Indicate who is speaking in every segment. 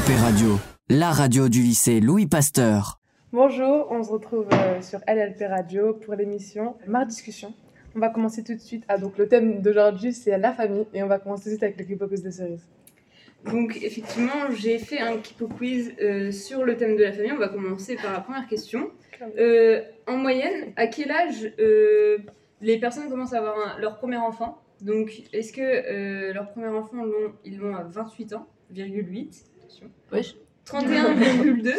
Speaker 1: LLP Radio, la radio du lycée Louis Pasteur.
Speaker 2: Bonjour, on se retrouve euh, sur LLP Radio pour l'émission Mar Discussion. On va commencer tout de suite. Ah, donc le thème d'aujourd'hui, c'est la famille. Et on va commencer tout de suite avec le Kipokos de cerise.
Speaker 3: Donc effectivement, j'ai fait un Kipo quiz euh, sur le thème de la famille. On va commencer par la première question. Euh, en moyenne, à quel âge euh, les personnes commencent à avoir un- leur premier enfant? Donc est-ce que euh, leur premier enfant, ils l'ont à 28 ans, virgule 8, attention,
Speaker 4: Wesh.
Speaker 3: 31,2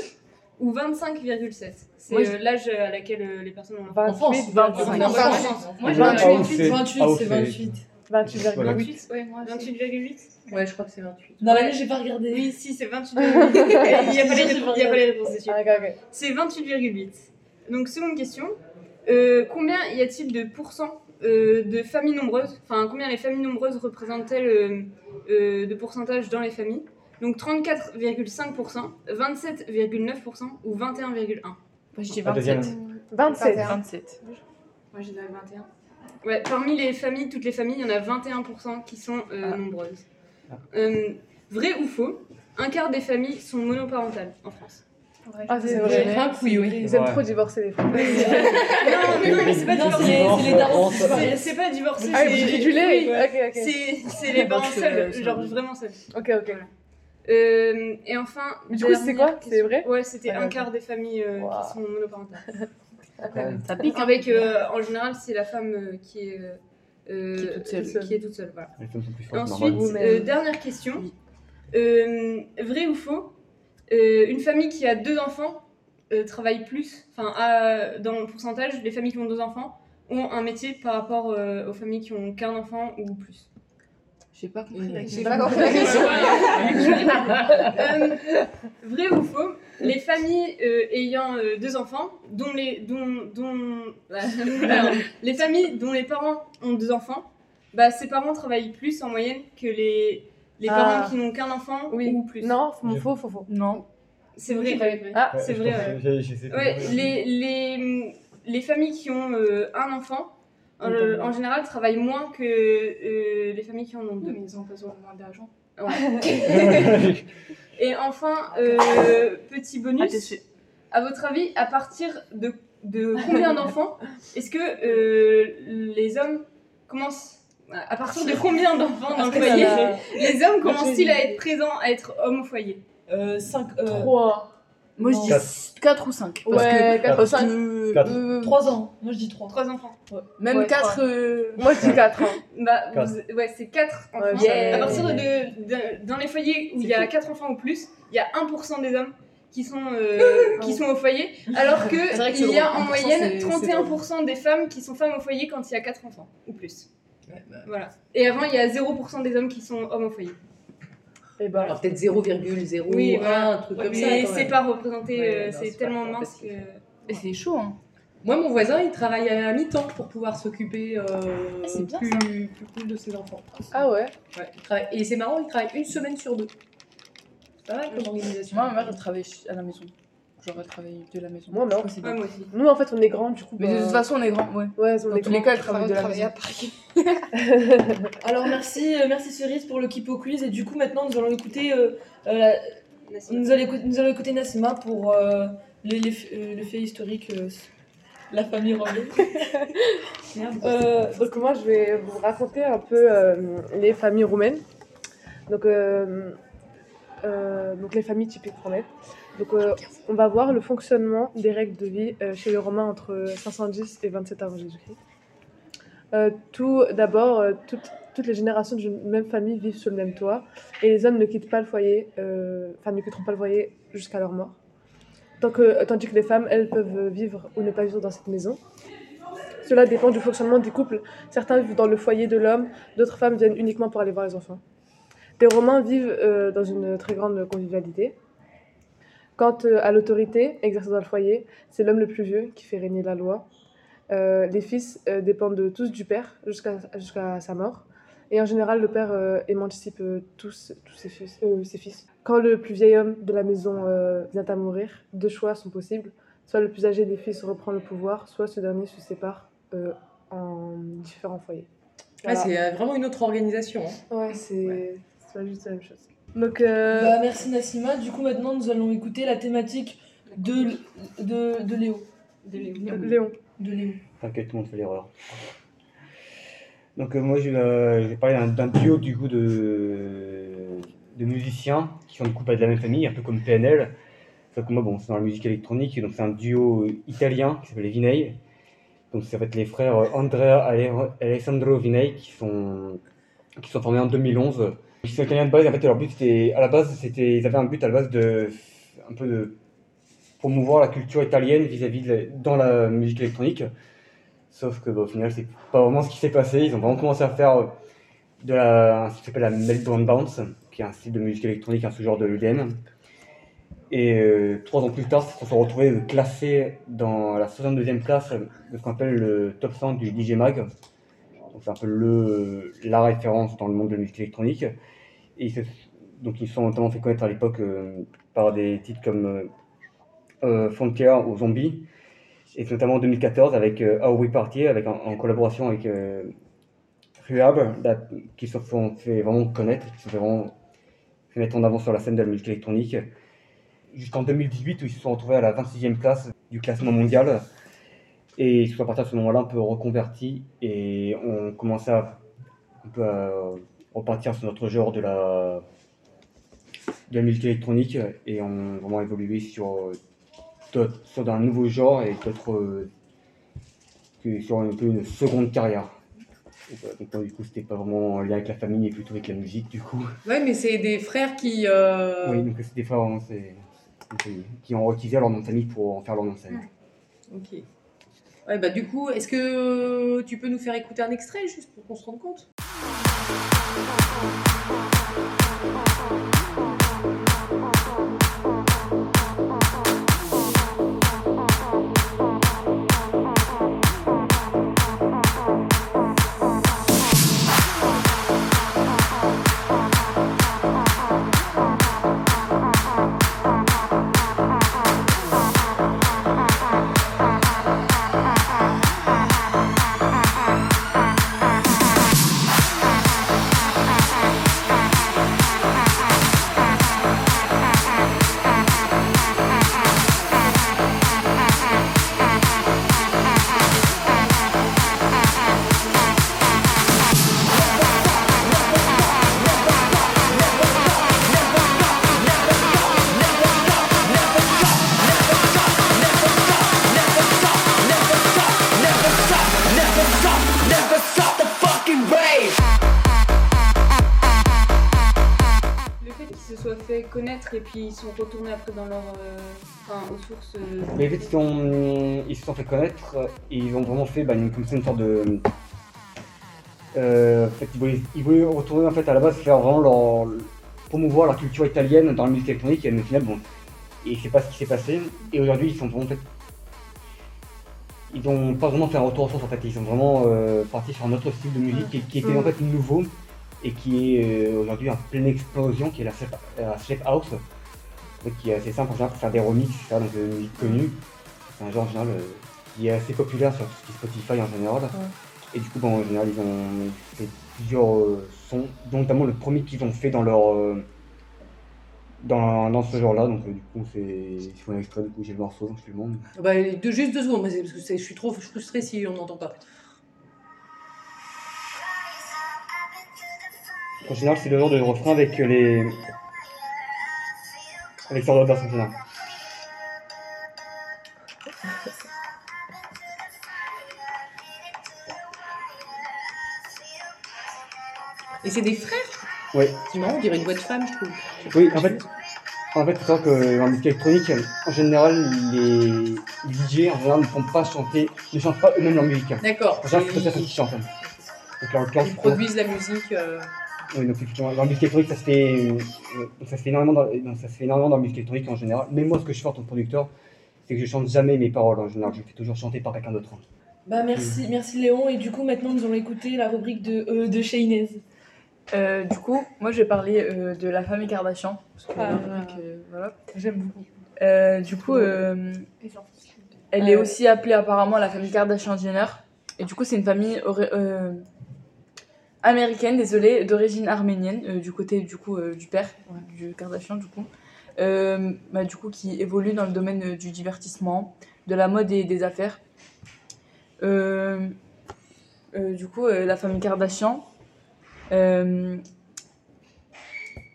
Speaker 3: ou 25,7 C'est
Speaker 4: Moi,
Speaker 3: euh, l'âge à laquelle euh, les personnes ont
Speaker 2: 28, 25.
Speaker 3: Non,
Speaker 4: Non,
Speaker 3: en
Speaker 4: France.
Speaker 3: France.
Speaker 4: Moi,
Speaker 3: j'ai
Speaker 4: j'ai
Speaker 3: 28.
Speaker 4: 28,
Speaker 5: 28,
Speaker 4: Ah,
Speaker 5: c'est 28.
Speaker 2: 28,8.
Speaker 5: Voilà.
Speaker 3: 28
Speaker 4: Ouais, moi, c'est-
Speaker 3: 28,8
Speaker 4: Ouais, je crois que c'est 28.
Speaker 5: Dans l'année, j'ai pas regardé.
Speaker 3: Oui, si, c'est 28,8. Il n'y a, pas les réponses- il y a pas les réponses dessus.
Speaker 2: Ah.
Speaker 3: C'est 28,8. Donc, seconde question. Euh, combien y a-t-il de pourcents euh, de familles nombreuses Enfin, combien les familles nombreuses représentent-elles euh, euh, de pourcentage dans les familles? Donc, 34,5%, 27,9% ou 21,1%
Speaker 4: Moi, je dis
Speaker 5: La deuxième.
Speaker 4: 27.
Speaker 2: 27.
Speaker 4: 27.
Speaker 3: Moi, j'ai 21. Ouais, parmi les familles, toutes les familles, il y en a 21% qui sont euh,
Speaker 4: Ah.
Speaker 3: nombreuses.
Speaker 5: Ah.
Speaker 3: Euh, vrai ou faux Un quart des familles sont monoparentales en France.
Speaker 2: Ah, c'est
Speaker 5: J'ai
Speaker 2: vrai.
Speaker 5: oui, oui.
Speaker 2: Ils aiment
Speaker 5: Ouais.
Speaker 2: trop divorcer, les femmes.
Speaker 3: non, mais non, mais c'est pas divorcé.
Speaker 5: c'est les- darons qui
Speaker 3: C'est- pas divorcé.
Speaker 2: Ah,
Speaker 3: c'est-
Speaker 2: du, du lait
Speaker 3: oui,
Speaker 2: Ok, ok.
Speaker 3: C'est les parents seuls, genre vraiment seuls.
Speaker 2: Ok, ok.
Speaker 3: Euh, et enfin.
Speaker 2: Mais du coup, c'est quoi C'est vrai
Speaker 3: Ouais, c'était
Speaker 2: Ah,
Speaker 3: un quart des familles euh,
Speaker 2: Wow.
Speaker 3: qui sont monoparentales.
Speaker 4: Ça pique, hein.
Speaker 3: Avec, euh, en général, c'est la femme euh, qui est.
Speaker 4: Qui est toute seule.
Speaker 3: Qui est toute seule, voilà. Ensuite, euh, dernière question. Euh, vrai ou faux euh, Une famille qui a deux enfants euh, travaille plus, enfin, dans le pourcentage, les familles qui ont deux enfants ont un métier par rapport euh, aux familles qui ont qu'un enfant ou plus.
Speaker 4: J'ai pas compris la
Speaker 3: J'ai
Speaker 4: question.
Speaker 3: pas compris la question. Euh, vrai ou faux Les familles euh, ayant euh, deux enfants, dont les, dont, dont, alors, les familles dont les parents ont deux enfants, bah, ces parents travaillent plus en moyenne que les, les
Speaker 2: Ah.
Speaker 3: parents qui n'ont qu'un enfant
Speaker 2: Oui.
Speaker 3: ou plus.
Speaker 2: Non, faux, faux, faux. faux.
Speaker 4: Non.
Speaker 3: C'est vrai.
Speaker 2: Ah,
Speaker 3: c'est vrai, Ouais, les, les, les familles qui ont euh, un enfant, en,
Speaker 2: Notamment.
Speaker 3: en général, travaillent moins que euh, les familles qui en ont deux.
Speaker 4: ils ont besoin de moins d'argent.
Speaker 3: Et enfin, euh, petit bonus. À votre avis, à partir de, de combien d'enfants est-ce que euh, les hommes commencent à partir de combien d'enfants dans le foyer les hommes commencent-ils à être présents, à être hommes au foyer?
Speaker 5: Euh, 5,
Speaker 2: Trois.
Speaker 4: Moi, je dis 4 ou 5. Parce
Speaker 2: Ouais,
Speaker 4: que,
Speaker 2: quatre ou
Speaker 4: parce
Speaker 2: cinq.
Speaker 4: que,
Speaker 5: Quatre.
Speaker 4: euh,
Speaker 5: 3
Speaker 6: ans. Moi, je dis 3.
Speaker 3: Trois enfants.
Speaker 4: même
Speaker 2: Ouais,
Speaker 4: 4.
Speaker 2: trois. Moi, je dis 4.
Speaker 3: Bah,
Speaker 5: Quatre.
Speaker 3: vous- ouais, c'est quatre enfants.
Speaker 2: Ouais,
Speaker 4: Yeah.
Speaker 3: À partir de, de- dans les foyers où il y a quatre enfants ou plus, il y a 1% des hommes qui sont, euh, qui sont au foyer, alors que
Speaker 4: C'est vrai que c'est
Speaker 3: il y a
Speaker 4: drôle.
Speaker 3: en
Speaker 4: 1%,
Speaker 3: moyenne
Speaker 4: c'est- c'est
Speaker 3: 31% des femmes qui sont femmes au foyer quand il y a quatre enfants ou plus.
Speaker 4: bah.
Speaker 3: Voilà. Et avant, il y a 0% des hommes qui sont hommes au foyer.
Speaker 2: Et bah,
Speaker 7: Alors peut-être 0,01,
Speaker 3: Oui, voilà.
Speaker 7: un truc comme ça.
Speaker 3: Mais
Speaker 7: quand
Speaker 3: c'est pas représenté,
Speaker 7: Ouais,
Speaker 3: euh, c'est tellement
Speaker 7: pas
Speaker 3: mince que.
Speaker 4: c'est chaud, hein.
Speaker 7: Moi, mon voisin, il travaille à mi-temps pour pouvoir s'occuper euh,
Speaker 4: c'est bien,
Speaker 7: plus, plus cool de ses enfants.
Speaker 2: ah ouais
Speaker 7: Ouais, il travaille- Et c'est marrant, il travaille une semaine sur deux. C'est pas mal comme organisation.
Speaker 4: Moi, ma mère, elle travaille à la maison. J'aurais travaillé de la maison.
Speaker 2: Moi.
Speaker 4: Je
Speaker 3: Ah,
Speaker 4: bien.
Speaker 3: moi aussi.
Speaker 2: Nous, en fait, on est grands, du coup.
Speaker 4: Mais
Speaker 2: bah,
Speaker 4: de toute façon, on est grands, ouais.
Speaker 2: Ouais, on
Speaker 4: Dans
Speaker 2: est
Speaker 4: tous les cas, elle
Speaker 2: on
Speaker 4: travaille de la
Speaker 2: travaille
Speaker 4: maison.
Speaker 6: Alors, merci, euh, merci Cerise pour le Kipo Quiz. Et du coup, maintenant, nous allons écouter, euh, euh, la- nous, allons écouter, nous allons écouter Nassima pour euh, les, les, euh, le fait historique, euh, la famille.
Speaker 2: Euh, donc moi, je vais vous raconter un peu euh, les familles roumaines. Donc, euh, euh, donc les familles typiques roumaines. Donc euh, on va voir le fonctionnement des règles de vie euh, chez les Romains entre 510 et 27 avant Jésus-Christ. Euh, tout d'abord, euh, toutes, les générations d'une même famille vivent sous le même toit et les hommes ne quittent pas le foyer, euh, enfin ne quitteront pas le foyer jusqu'à leur mort. Tant que, tandis que les femmes, elles, peuvent vivre ou ne pas vivre dans cette maison. Cela dépend du fonctionnement des couples. Certains vivent dans le foyer de l'homme, d'autres femmes viennent uniquement pour aller voir les enfants. Les Romains vivent euh, dans une très grande convivialité. Quant euh, à l'autorité exercée dans le foyer, c'est l'homme le plus vieux qui fait régner la loi. Euh, les fils euh, dépendent tous du père jusqu'à jusqu'à sa mort. Et en général, le père euh, émancipe tous, tous ses, fils, ses fils. Quand le plus vieil homme de la maison vient à mourir, deux choix sont possibles. Soit le plus âgé des fils reprend le pouvoir, soit ce dernier se sépare en différents foyers.
Speaker 7: Ouais, c'est vraiment une autre organisation. hein.
Speaker 2: Ouais, c'est c'est pas juste la même chose. Donc, euh,
Speaker 6: Bah, merci Nassima. Du coup, maintenant, nous allons écouter la thématique de, de, de Léo.
Speaker 3: De Léo.
Speaker 2: Léon.
Speaker 6: De Léo.
Speaker 8: T'inquiète, tout le monde fait l'erreur. Donc euh, moi, je vais, euh, je vais parler d'un- duo du coup de, de musiciens qui sont du coup pas de la même famille, un peu comme PNL. Sauf que moi, bon, c'est dans la musique électronique, donc c'est un duo italien qui s'appelle les Vinay. Donc ça va être les frères Andrea et Alessandro Vinay qui sont, qui sont formés en 2011. Sont italiens de base, en fait leur but c'était, à la base, c'était, ils avaient un but à la base de, un peu de promouvoir la culture italienne vis-à-vis la- dans la musique électronique. Sauf que bah, au final, c'est pas vraiment ce qui s'est passé. Ils ont vraiment commencé à faire euh, de la, ce qui s'appelle la Melbourne Bounce, qui est un style de musique électronique, un sous-genre de l'EDM. Et euh, trois ans plus tard, ils se sont retrouvés classés dans la 62e place de ce qu'on appelle le top 100 du DJ Mag. C'est un peu le, la référence dans le monde de la musique électronique. Ils se- donc ils sont notamment fait connaître à l'époque euh, par des titres comme euh, euh, Frontier ou Zombie. Et notamment en 2014 avec euh, How We Party, avec, en, collaboration avec là, qui se sont fait vraiment connaître, qui se sont vraiment mettre en avant sur la scène de la musique électronique. Jusqu'en 2018 où ils se sont retrouvés à la 26e place du classement mondial. Et ils se sont à partir de ce moment-là un peu reconvertis et on commençait à, un peu à repartir sur notre genre de la, de la musique électronique et on vraiment évolué sur euh, sur un nouveau genre et d'autres euh, sur un peu une seconde carrière. Donc du coup c'était pas vraiment en lien avec la famille mais plutôt avec la musique du coup.
Speaker 5: Ouais, mais c'est des frères qui. euh,
Speaker 8: Oui donc c'est des c'est c'est- qui ont utilisé leur nom de famille pour en faire leur nom de scène.
Speaker 5: Ok. Ouais, bah du coup, est-ce que tu peux nous faire écouter un extrait juste pour qu'on se rende compte?
Speaker 3: Oh, oh, oh. Fait connaître et puis ils sont retournés après dans leur. euh, Enfin, aux sources. euh,
Speaker 8: Mais vite, ils, ont- ils se sont fait connaître et ils ont vraiment fait bah, une, comme ça, une sorte de. Euh, en fait, ils, voulaient, ils voulaient retourner en fait, à la base faire vraiment leur, promouvoir la culture italienne dans la musique électronique et au final, bon, et c'est pas ce qui s'est passé. Et aujourd'hui, ils sont vraiment en fait. Ils ont pas vraiment fait un retour aux sources en fait, ils sont vraiment euh, partis sur un autre style de musique qui, qui était en fait nouveau et qui est euh, aujourd'hui en pleine explosion, qui est la Shape, la Shape House. Qui est assez simple en général pour faire des remixes, faire donc, de la musique connue. C'est un genre en général euh, qui est assez populaire sur tout Spotify en général. Et du coup, bon, en général, ils ont fait plusieurs euh, sons, dont notamment le premier qu'ils ont fait dans leur. euh, dans, dans ce genre-là. Donc, euh, du coup, c'est. Faut un extrait, du coup, j'ai le morceau, donc je le montre.
Speaker 5: bah, de, Juste deux secondes, parce que je suis trop frustrée si on n'entend pas.
Speaker 8: En général, c'est le genre de refrain avec les. avec leur basse en général.
Speaker 5: Et c'est des frères
Speaker 8: Oui.
Speaker 5: C'est marrant, on dirait une voix de femme, je trouve.
Speaker 8: Oui, en fait, en fait, faut que dans la musique électronique, en général, les, DJ en général ne font pas chanter, ne chantent pas eux-mêmes leur musique.
Speaker 5: D'accord.
Speaker 8: En général, c'est
Speaker 5: Ils-
Speaker 8: personne qui chante. Donc,
Speaker 5: Ils produisent la musique. euh,
Speaker 8: Oui, donc effectivement, dans la musique électronique, ça se fait, euh, donc ça se fait énormément dans, donc ça se fait énormément dans la musique électronique en général. Mais moi, ce que je fais en tant que producteur, c'est que je chante jamais mes paroles en général. Je fais toujours chanter par quelqu'un d'autre.
Speaker 6: Bah merci, merci Léon. Et du coup, maintenant, nous allons écouter la rubrique de, euh, de Shaynez.
Speaker 4: Euh, du coup, moi je vais parler euh, de la famille Kardashian. Parce que,
Speaker 2: Ah.
Speaker 4: euh, voilà.
Speaker 2: J'aime beaucoup.
Speaker 4: Euh, du coup, euh, elle est aussi appelée apparemment la famille Kardashian Jenner. Et du coup, c'est une famille euh, américaine, désolée, d'origine arménienne, euh, du côté du coup euh, du père du Kardashian du coup, Euh, bah, du coup qui évolue dans le domaine du divertissement, de la mode et des affaires. Du coup, la famille Kardashian, elle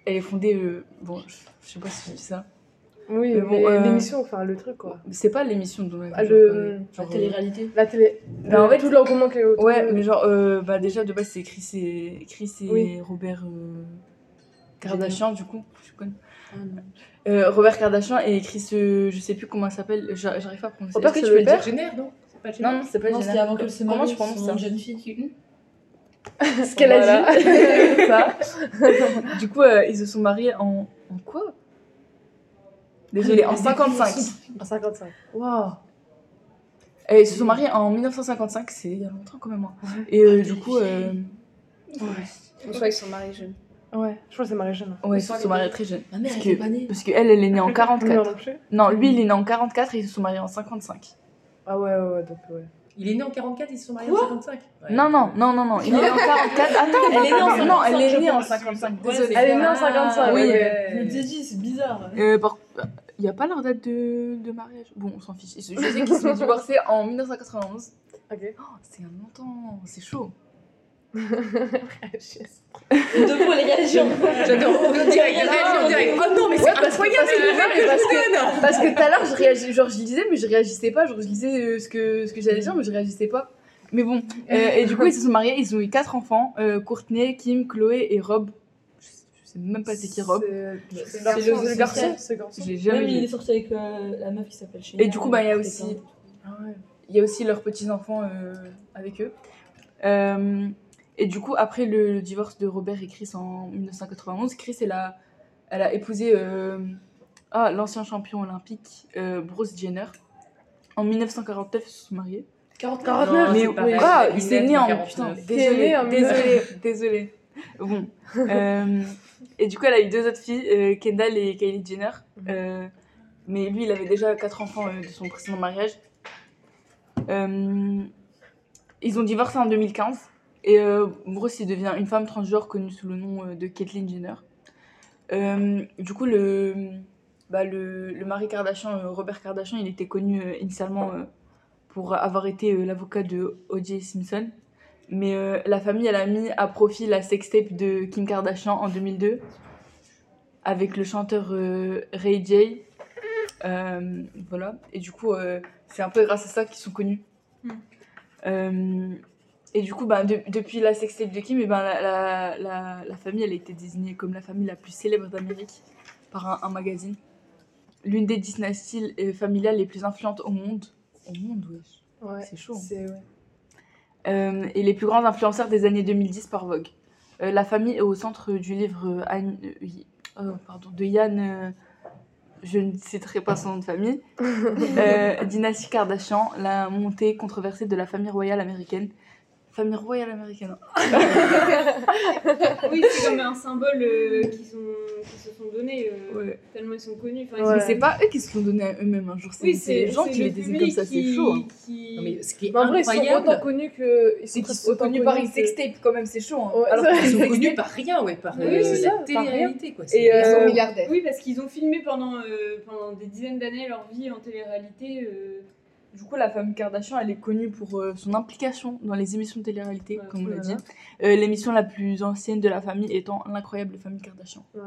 Speaker 4: est fondée, bon, je je sais pas si je dis ça,
Speaker 2: Oui,
Speaker 4: Mais bon,
Speaker 2: mais
Speaker 4: euh,
Speaker 2: l'émission, enfin le truc quoi.
Speaker 4: c'est pas l'émission dont
Speaker 2: Ah, le-
Speaker 6: La
Speaker 4: genre,
Speaker 6: télé-réalité.
Speaker 2: La télé.
Speaker 4: Ben, en fait,
Speaker 2: tout l'engouement qui est autour.
Speaker 4: Ouais,
Speaker 2: de-
Speaker 4: mais genre, euh, bah déjà de base c'est Chris et, Chris et
Speaker 2: Oui.
Speaker 4: Robert euh, Kardashian, du coup. Je connais.
Speaker 6: Ah.
Speaker 4: Euh, Robert Kardashian et Chris, euh, je sais plus comment elle s'appelle, j'a- j'arrive pas à prononcer.
Speaker 2: Robert,
Speaker 5: Est-ce que
Speaker 2: c'est
Speaker 5: tu
Speaker 2: le
Speaker 5: veux dire non? C'est pas Jenner
Speaker 4: Non, non, c'est pas
Speaker 6: Non, avant se marie.
Speaker 4: Comment tu prononces ça
Speaker 6: jeune fille qui.
Speaker 2: ce qu'elle a dit.
Speaker 4: ça. du coup, euh, ils se sont mariés en, en quoi? Désolée, en 55.
Speaker 2: En 55.
Speaker 4: Waouh Et ils se sont mariés en 1955, c'est il y a longtemps quand même. hein. Et euh, du coup, euh,
Speaker 3: Je crois qu'ils sont mariés jeunes.
Speaker 2: Ouais, je crois que c'est Marie-Jeanne.
Speaker 4: ouais, ils se sont mariés très jeunes.
Speaker 6: Ma mère,
Speaker 4: Parce
Speaker 6: elle
Speaker 4: que-
Speaker 6: est pas née.
Speaker 4: Parce qu'elle, elle est née en
Speaker 2: Non,
Speaker 4: 44.
Speaker 2: non plus.
Speaker 4: Non, lui, il est né en 44 et ils se sont mariés en 55.
Speaker 2: Ah ouais, ouais, ouais, donc ouais.
Speaker 5: Il est né en 44, ils se sont mariés
Speaker 6: Quoi
Speaker 5: en 55. Ouais.
Speaker 4: Non, non, non, non, non, il est né en 44. Attends,
Speaker 6: Elle est née en
Speaker 4: non, elle est
Speaker 6: 55,
Speaker 4: née en
Speaker 6: je
Speaker 4: 55,
Speaker 6: Ouais,
Speaker 4: désolée.
Speaker 2: Elle est née en 55.
Speaker 4: oui.
Speaker 2: ouais.
Speaker 6: Je me t'ai dit, c'est bizarre.
Speaker 4: Euh, par- Il n'y a pas leur date de, de mariage? Bon, on s'en fiche. Je sais qu'ils sont divorcés en 1991.
Speaker 2: Ok.
Speaker 4: Oh, c'est a longtemps, c'est chaud.
Speaker 6: De vous, les réactions.
Speaker 5: J'adore. On dirait, en direct. Oh non, mais c'est
Speaker 4: Ouais, parce que-
Speaker 5: incroyable,
Speaker 4: parce que-
Speaker 5: c'est le même que
Speaker 4: parce
Speaker 5: je donne.
Speaker 4: Parce que tout à l'heure, je réagis, genre je lisais, mais je réagissais pas. Genre je lisais euh, ce que, ce que j'allais dire, mais je réagissais pas. Mais bon, euh, et du coup, ils se sont mariés, ils ont eu quatre enfants euh, Courtney, Kim, Chloé et Rob. Sais, même pas c'est qui Rob.
Speaker 2: C'est le garçon,
Speaker 6: le-
Speaker 2: c'est le garçon.
Speaker 4: Je l'ai jamais
Speaker 6: Même il est sorti avec euh, la meuf qui s'appelle Shania.
Speaker 4: Et du coup, bah, il y a aussi- Il y a aussi leurs petits-enfants euh, avec eux. Euh, et du coup, après le, le divorce de Robert et Chris en 1991, Chris, elle a, elle a épousé euh, ah, l'ancien champion olympique euh, Bruce Jenner. En 1949, ils se sont mariés.
Speaker 2: 49.
Speaker 5: Non,
Speaker 4: mais
Speaker 5: c'est pareil,
Speaker 4: ah, il s'est né en
Speaker 5: 49.
Speaker 4: putain, désolé,
Speaker 2: né en
Speaker 4: désolé, désolé. Bon, euh, et du coup, elle a eu deux autres filles, euh, Kendall et Kylie Jenner. Euh, mais lui, il avait déjà quatre enfants euh, de son précédent mariage. Ils ont divorcé en 2015 et Bruce il devient une femme transgenre connue sous le nom de Caitlyn Jenner. Du coup, le, bah, le, le mari Kardashian, Robert Kardashian, il était connu initialement pour avoir été l'avocat de O.J. Simpson. Mais euh, la famille, elle a mis à profit la sextape de Kim Kardashian en 2002 avec le chanteur euh, Ray J. Euh, voilà. Et du coup, c'est un peu grâce à ça qu'ils sont connus.
Speaker 3: Mm.
Speaker 4: Euh, et du coup, bah, de- depuis la sextape de Kim, et ben, la, la, la, la famille, elle a été désignée comme la famille la plus célèbre d'Amérique par un, un magazine. L'une des dynasties familiales les plus influentes au monde. Au monde, wesh.
Speaker 2: Ouais.
Speaker 4: C'est chaud. hein.
Speaker 2: C'est ouais.
Speaker 4: Euh, et les plus grands influenceurs des années 2010 par Vogue. Euh, la famille est au centre du livre euh, Anne- oh, pardon, de Yann, je ne citerai pas son nom de famille, Dynastie Kardashian, la montée controversée de la famille royale américaine. Famille royale américaine. hein.
Speaker 3: Oui, c'est comme un symbole euh, qu'ils sont- qu'ils se sont donné, euh,
Speaker 4: Ouais.
Speaker 3: tellement ils sont connus. Enfin, ils
Speaker 2: Ouais.
Speaker 4: Mais
Speaker 3: sont-
Speaker 4: c'est pas eux qui se l'ont donné à eux-mêmes un jour, c'est
Speaker 3: Oui,
Speaker 4: c'est les gens qui
Speaker 3: le
Speaker 4: les désignent comme ça, c'est
Speaker 3: qui-
Speaker 4: chaud. hein.
Speaker 3: qui-
Speaker 5: Non, mais ce qui est
Speaker 2: en vrai, ils sont
Speaker 5: incroyable,
Speaker 2: autant connus que. Ils
Speaker 4: C'est
Speaker 2: sont
Speaker 4: qu'ils sont
Speaker 2: autant
Speaker 4: connus par une
Speaker 2: que-
Speaker 4: sextape quand même, c'est chaud. hein.
Speaker 2: Ouais,
Speaker 4: Alors
Speaker 2: c'est
Speaker 4: que
Speaker 2: vrai.
Speaker 5: ils sont connus par rien, ouais, par
Speaker 2: Oui,
Speaker 5: euh, la
Speaker 2: par
Speaker 5: télé-réalité, quoi.
Speaker 4: Et,
Speaker 7: Ils
Speaker 4: euh,
Speaker 7: sont milliardaires.
Speaker 3: Oui, parce qu'ils ont filmé pendant, euh, pendant des dizaines d'années leur vie en télé-réalité.
Speaker 4: Du coup, la famille Kardashian, elle est connue pour euh, son implication dans les émissions de télé-réalité,
Speaker 3: Ouais,
Speaker 4: comme on l'a dit. Euh, L'émission la plus ancienne de la famille étant l'incroyable famille Kardashian.
Speaker 2: Ouais.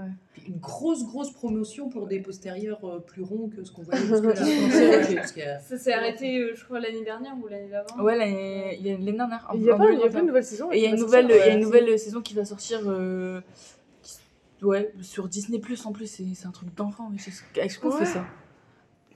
Speaker 5: Une grosse, grosse promotion pour des postérieurs euh, plus ronds que ce qu'on voyait jusque-là.
Speaker 3: Ça s'est arrêté, euh, je crois, l'année dernière ou l'année d'avant.
Speaker 4: Ouais, là, il y a l'année dernière.
Speaker 2: Il y a pas il y a
Speaker 4: 2021.
Speaker 2: pas une nouvelle saison.
Speaker 4: Et il y a
Speaker 2: qui
Speaker 4: une
Speaker 2: va
Speaker 4: nouvelle,
Speaker 2: sortir,
Speaker 4: il y a une
Speaker 2: ouais.
Speaker 4: nouvelle saison qui va sortir. euh, qui- ouais, sur Disney Plus en plus, c'est un truc d'enfant. mais c'est- Avec ce qu'on
Speaker 2: Ouais.
Speaker 4: fait ça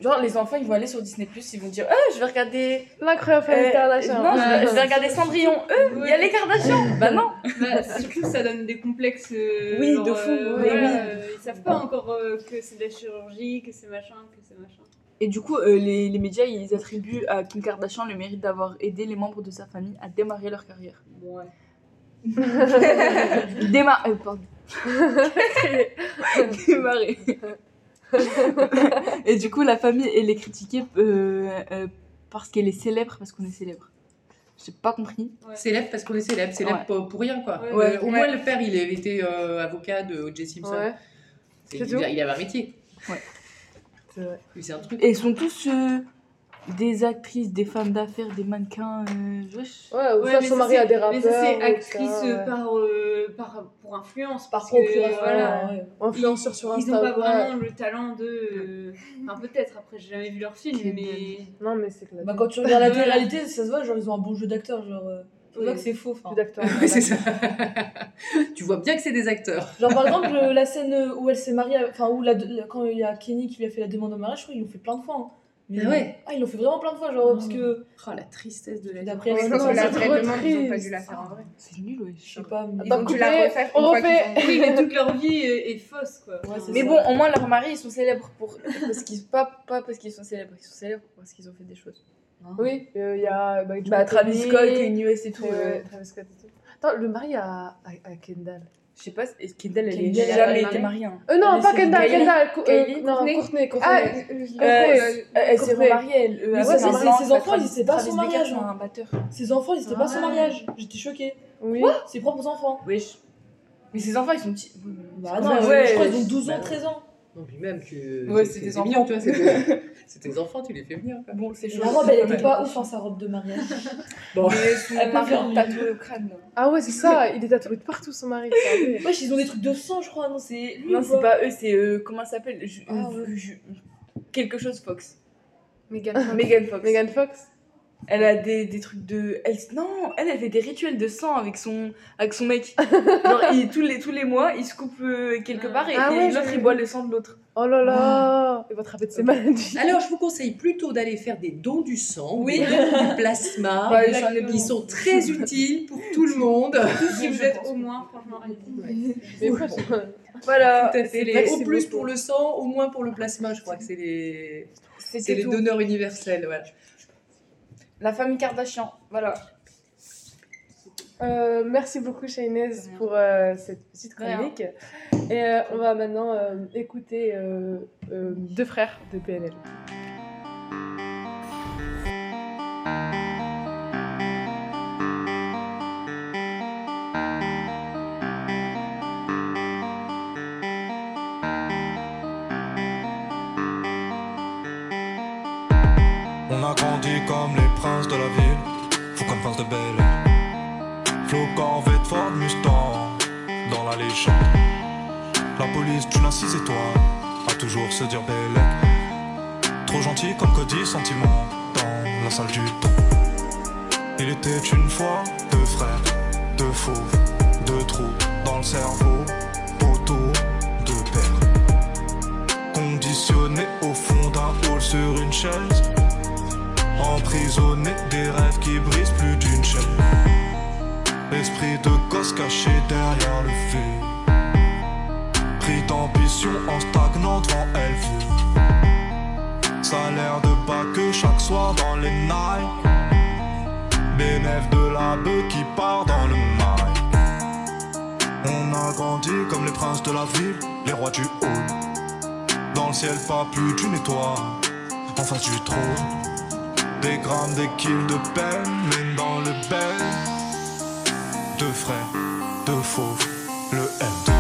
Speaker 4: Genre, les enfants, ils vont aller sur Disney Plus, ils vont dire Ah, je vais regarder.
Speaker 2: L'incroyable famille
Speaker 4: euh,
Speaker 2: Kardashian.
Speaker 4: non, je vais,
Speaker 3: Ouais.
Speaker 4: je vais regarder Cendrillon. Eux, il y a les Kardashians. bah non.
Speaker 3: Bah, surtout, ça donne des complexes. euh,
Speaker 4: Oui,
Speaker 3: genre,
Speaker 4: de fou,
Speaker 3: euh, voilà,
Speaker 4: oui.
Speaker 3: euh, ils savent pas encore euh, que c'est de la chirurgie, que c'est machin, que c'est machin.
Speaker 4: Et du coup, euh, les, les médias, ils attribuent à Kim Kardashian le mérite d'avoir aidé les membres de sa famille à démarrer leur carrière.
Speaker 3: Ouais.
Speaker 4: Démarrer. Euh, pardon. démarrer. Et du coup, la famille, elle est critiquée euh, euh, parce qu'elle est célèbre, parce qu'on est célèbre. J'ai pas compris.
Speaker 5: Célèbre parce qu'on est célèbre, célèbre
Speaker 4: Ouais.
Speaker 5: pour, rien quoi.
Speaker 3: Ouais.
Speaker 5: Euh, au moins le père il avait été euh, avocat de O.J. Simpson. Il, il avait un métier.
Speaker 2: c'est vrai.
Speaker 5: Lui, c'est un truc.
Speaker 4: Et ils sont tous euh, des actrices, des femmes d'affaires, des mannequins. euh, wesh.
Speaker 2: Ouais, ou
Speaker 3: Ouais,
Speaker 2: ça,
Speaker 3: mais
Speaker 2: son mari a
Speaker 3: c'est-
Speaker 2: des rappeurs.
Speaker 3: Mais ça, c'est actrice
Speaker 2: ça,
Speaker 3: euh,
Speaker 2: ouais.
Speaker 3: par, euh, par, pour influence.
Speaker 6: Par
Speaker 3: Parce
Speaker 6: procuration.
Speaker 3: que, voilà.
Speaker 6: ouais.
Speaker 2: Influenceur sur
Speaker 3: Ils
Speaker 2: Insta.
Speaker 3: n'ont pas
Speaker 2: ouais.
Speaker 3: vraiment le talent de. euh, Enfin, peut-être, après, j'ai jamais vu leur film, mais.
Speaker 2: Non, mais c'est la
Speaker 6: Bah, quand tu regardes la télé-réalité, ça se voit, genre, ils ont un bon jeu d'acteur. Genre, euh, tu
Speaker 3: Oui.
Speaker 6: vois que c'est faux. enfin.
Speaker 2: plus d'acteur.
Speaker 5: Ouais, c'est ça. tu vois bien que c'est des acteurs.
Speaker 6: Genre, par exemple, la scène où elle s'est mariée, enfin, où la, la- quand il y a Kenny qui lui a fait la demande en mariage, je crois qu'ils l'ont fait plein de fois. hein. Mais,
Speaker 5: Ah ouais
Speaker 6: Ah, ils l'ont fait vraiment plein de fois, genre, parce que.
Speaker 5: Oh, la tristesse de la vie.
Speaker 6: D'après
Speaker 2: Ouais,
Speaker 7: la vraie demande, ils ont pas dû la faire en vrai.
Speaker 4: C'est nul, wesh.
Speaker 6: Je sais pas. mais-
Speaker 7: Ils ont dû la refaire
Speaker 2: on refait.
Speaker 3: Oui, mais toute leur vie est, est fausse, quoi.
Speaker 6: Ouais, c'est
Speaker 4: Mais
Speaker 6: ça.
Speaker 4: bon, au moins leurs maris ils sont célèbres pour parce qu'ils pas pas parce qu'ils sont célèbres, ils sont célèbres parce qu'ils ont fait des choses.
Speaker 2: Oui, il y a. Bah,
Speaker 4: Bah Travis Scott et West et tout.
Speaker 2: ouais,
Speaker 4: euh,
Speaker 2: ouais, Travis Scott et tout. Attends, le mari à Kendall.
Speaker 4: Je sais pas, Kendall elle est
Speaker 6: Kendall, elle a
Speaker 4: jamais été mariée. hein.
Speaker 2: Euh, non,
Speaker 6: Elle
Speaker 2: pas
Speaker 6: est
Speaker 2: Kendall. Kendall. Euh,
Speaker 4: Kylie,
Speaker 2: non,
Speaker 3: Courtney.
Speaker 2: Courtney. Courtney.
Speaker 3: Ah,
Speaker 4: Euh,
Speaker 2: Courtney.
Speaker 4: elle s'est remariée euh,
Speaker 6: ses- enfants, ils étaient pas son mariage,
Speaker 4: c'est
Speaker 6: hein.
Speaker 4: un batteur.
Speaker 6: Ses enfants, ils étaient pas son
Speaker 2: Ah.
Speaker 6: mariage. J'étais choquée.
Speaker 2: Oui.
Speaker 6: Ses propres enfants.
Speaker 4: Wesh. Mais ses enfants ils sont petits. Oui,
Speaker 6: Bah
Speaker 4: C'est
Speaker 6: non,
Speaker 4: vrai,
Speaker 6: je crois qu'ils ont 12 ans,
Speaker 5: Bah,
Speaker 6: 13 ans.
Speaker 5: Non, puis même que.
Speaker 4: Ouais,
Speaker 5: c'est
Speaker 4: des enfants.
Speaker 5: mignon, tu vois. C'est tes enfants, tu les fais venir. Quoi.
Speaker 4: Bon, c'est chaud.
Speaker 6: La robe, elle était pas ouf, hein, sa robe de mariage.
Speaker 5: Bon.
Speaker 6: Elle faire mieux.
Speaker 4: tatoué au crâne. là.
Speaker 2: Ah ouais, c'est ça, il est tatoué de partout, son mari.
Speaker 6: Wesh, ils ont des trucs de sang, je crois. Non, c'est.
Speaker 4: Non, c'est
Speaker 6: pas
Speaker 4: eux, c'est euh, comment ça s'appelle?
Speaker 6: Ah,
Speaker 4: euh,
Speaker 6: ouais.
Speaker 4: Quelque chose Fox.
Speaker 2: Megan Fox.
Speaker 4: Megan Fox.
Speaker 2: Megan Fox.
Speaker 4: Elle a des, des trucs de. Elle, non, elle, elle fait des rituels de sang avec son, avec son mec. Genre, il- tous, les, tous les mois, il se coupe euh, quelque part et,
Speaker 2: Ah
Speaker 4: et
Speaker 2: ouais,
Speaker 4: l'autre,
Speaker 2: j'avais
Speaker 4: il boit le sang de l'autre.
Speaker 2: Oh là là Il va attraper de ses maladies.
Speaker 5: Alors, je vous conseille plutôt d'aller faire des dons du sang,
Speaker 4: Oui.
Speaker 5: des dons du plasma,
Speaker 4: Ouais, j'en ai
Speaker 5: qui sont très utiles pour tout le monde.
Speaker 3: Si vous êtes au moins, franchement, allez-y.
Speaker 2: Mais pourquoi
Speaker 4: Voilà.
Speaker 5: Tout à fait. Les-
Speaker 2: Merci
Speaker 5: au plus
Speaker 2: beaucoup.
Speaker 5: pour le sang, au moins pour le plasma, je crois que c'est les, c'est
Speaker 4: C'était
Speaker 5: les
Speaker 4: tout.
Speaker 5: donneurs universels. Voilà.
Speaker 4: La famille Kardashian. Voilà.
Speaker 2: Euh, merci beaucoup Shainez pour euh, cette petite chronique. Et euh, on va maintenant euh, écouter euh, euh, deux frères de PNL.
Speaker 9: On a grandi comme les princes de la ville, fou comme prince de Bel Air. Flo Corvette Ford Mustang, dans la légende. La police d'une à six étoiles, à toujours se dire belle. Trop gentil comme Cody, sentiment, dans la salle du temps. Il était une fois deux frères, deux fauves, deux trous dans le cerveau, autour de père. Conditionné au fond d'un hall sur une chaise. Emprisonné des rêves qui brisent plus d'une chaîne. Esprit de gosse caché derrière le fait. Pris d'ambition en stagnant devant elle. Salaire de bas que chaque soir dans les nights. Bénéf de la bœuf qui part dans le mail. On a grandi comme les princes de la ville, les rois du hall. Dans le ciel, pas plus d'une étoile, en face du trône. Des grammes, des kills de peine, mine dans le bel. Deux frères, deux fauves, le M2.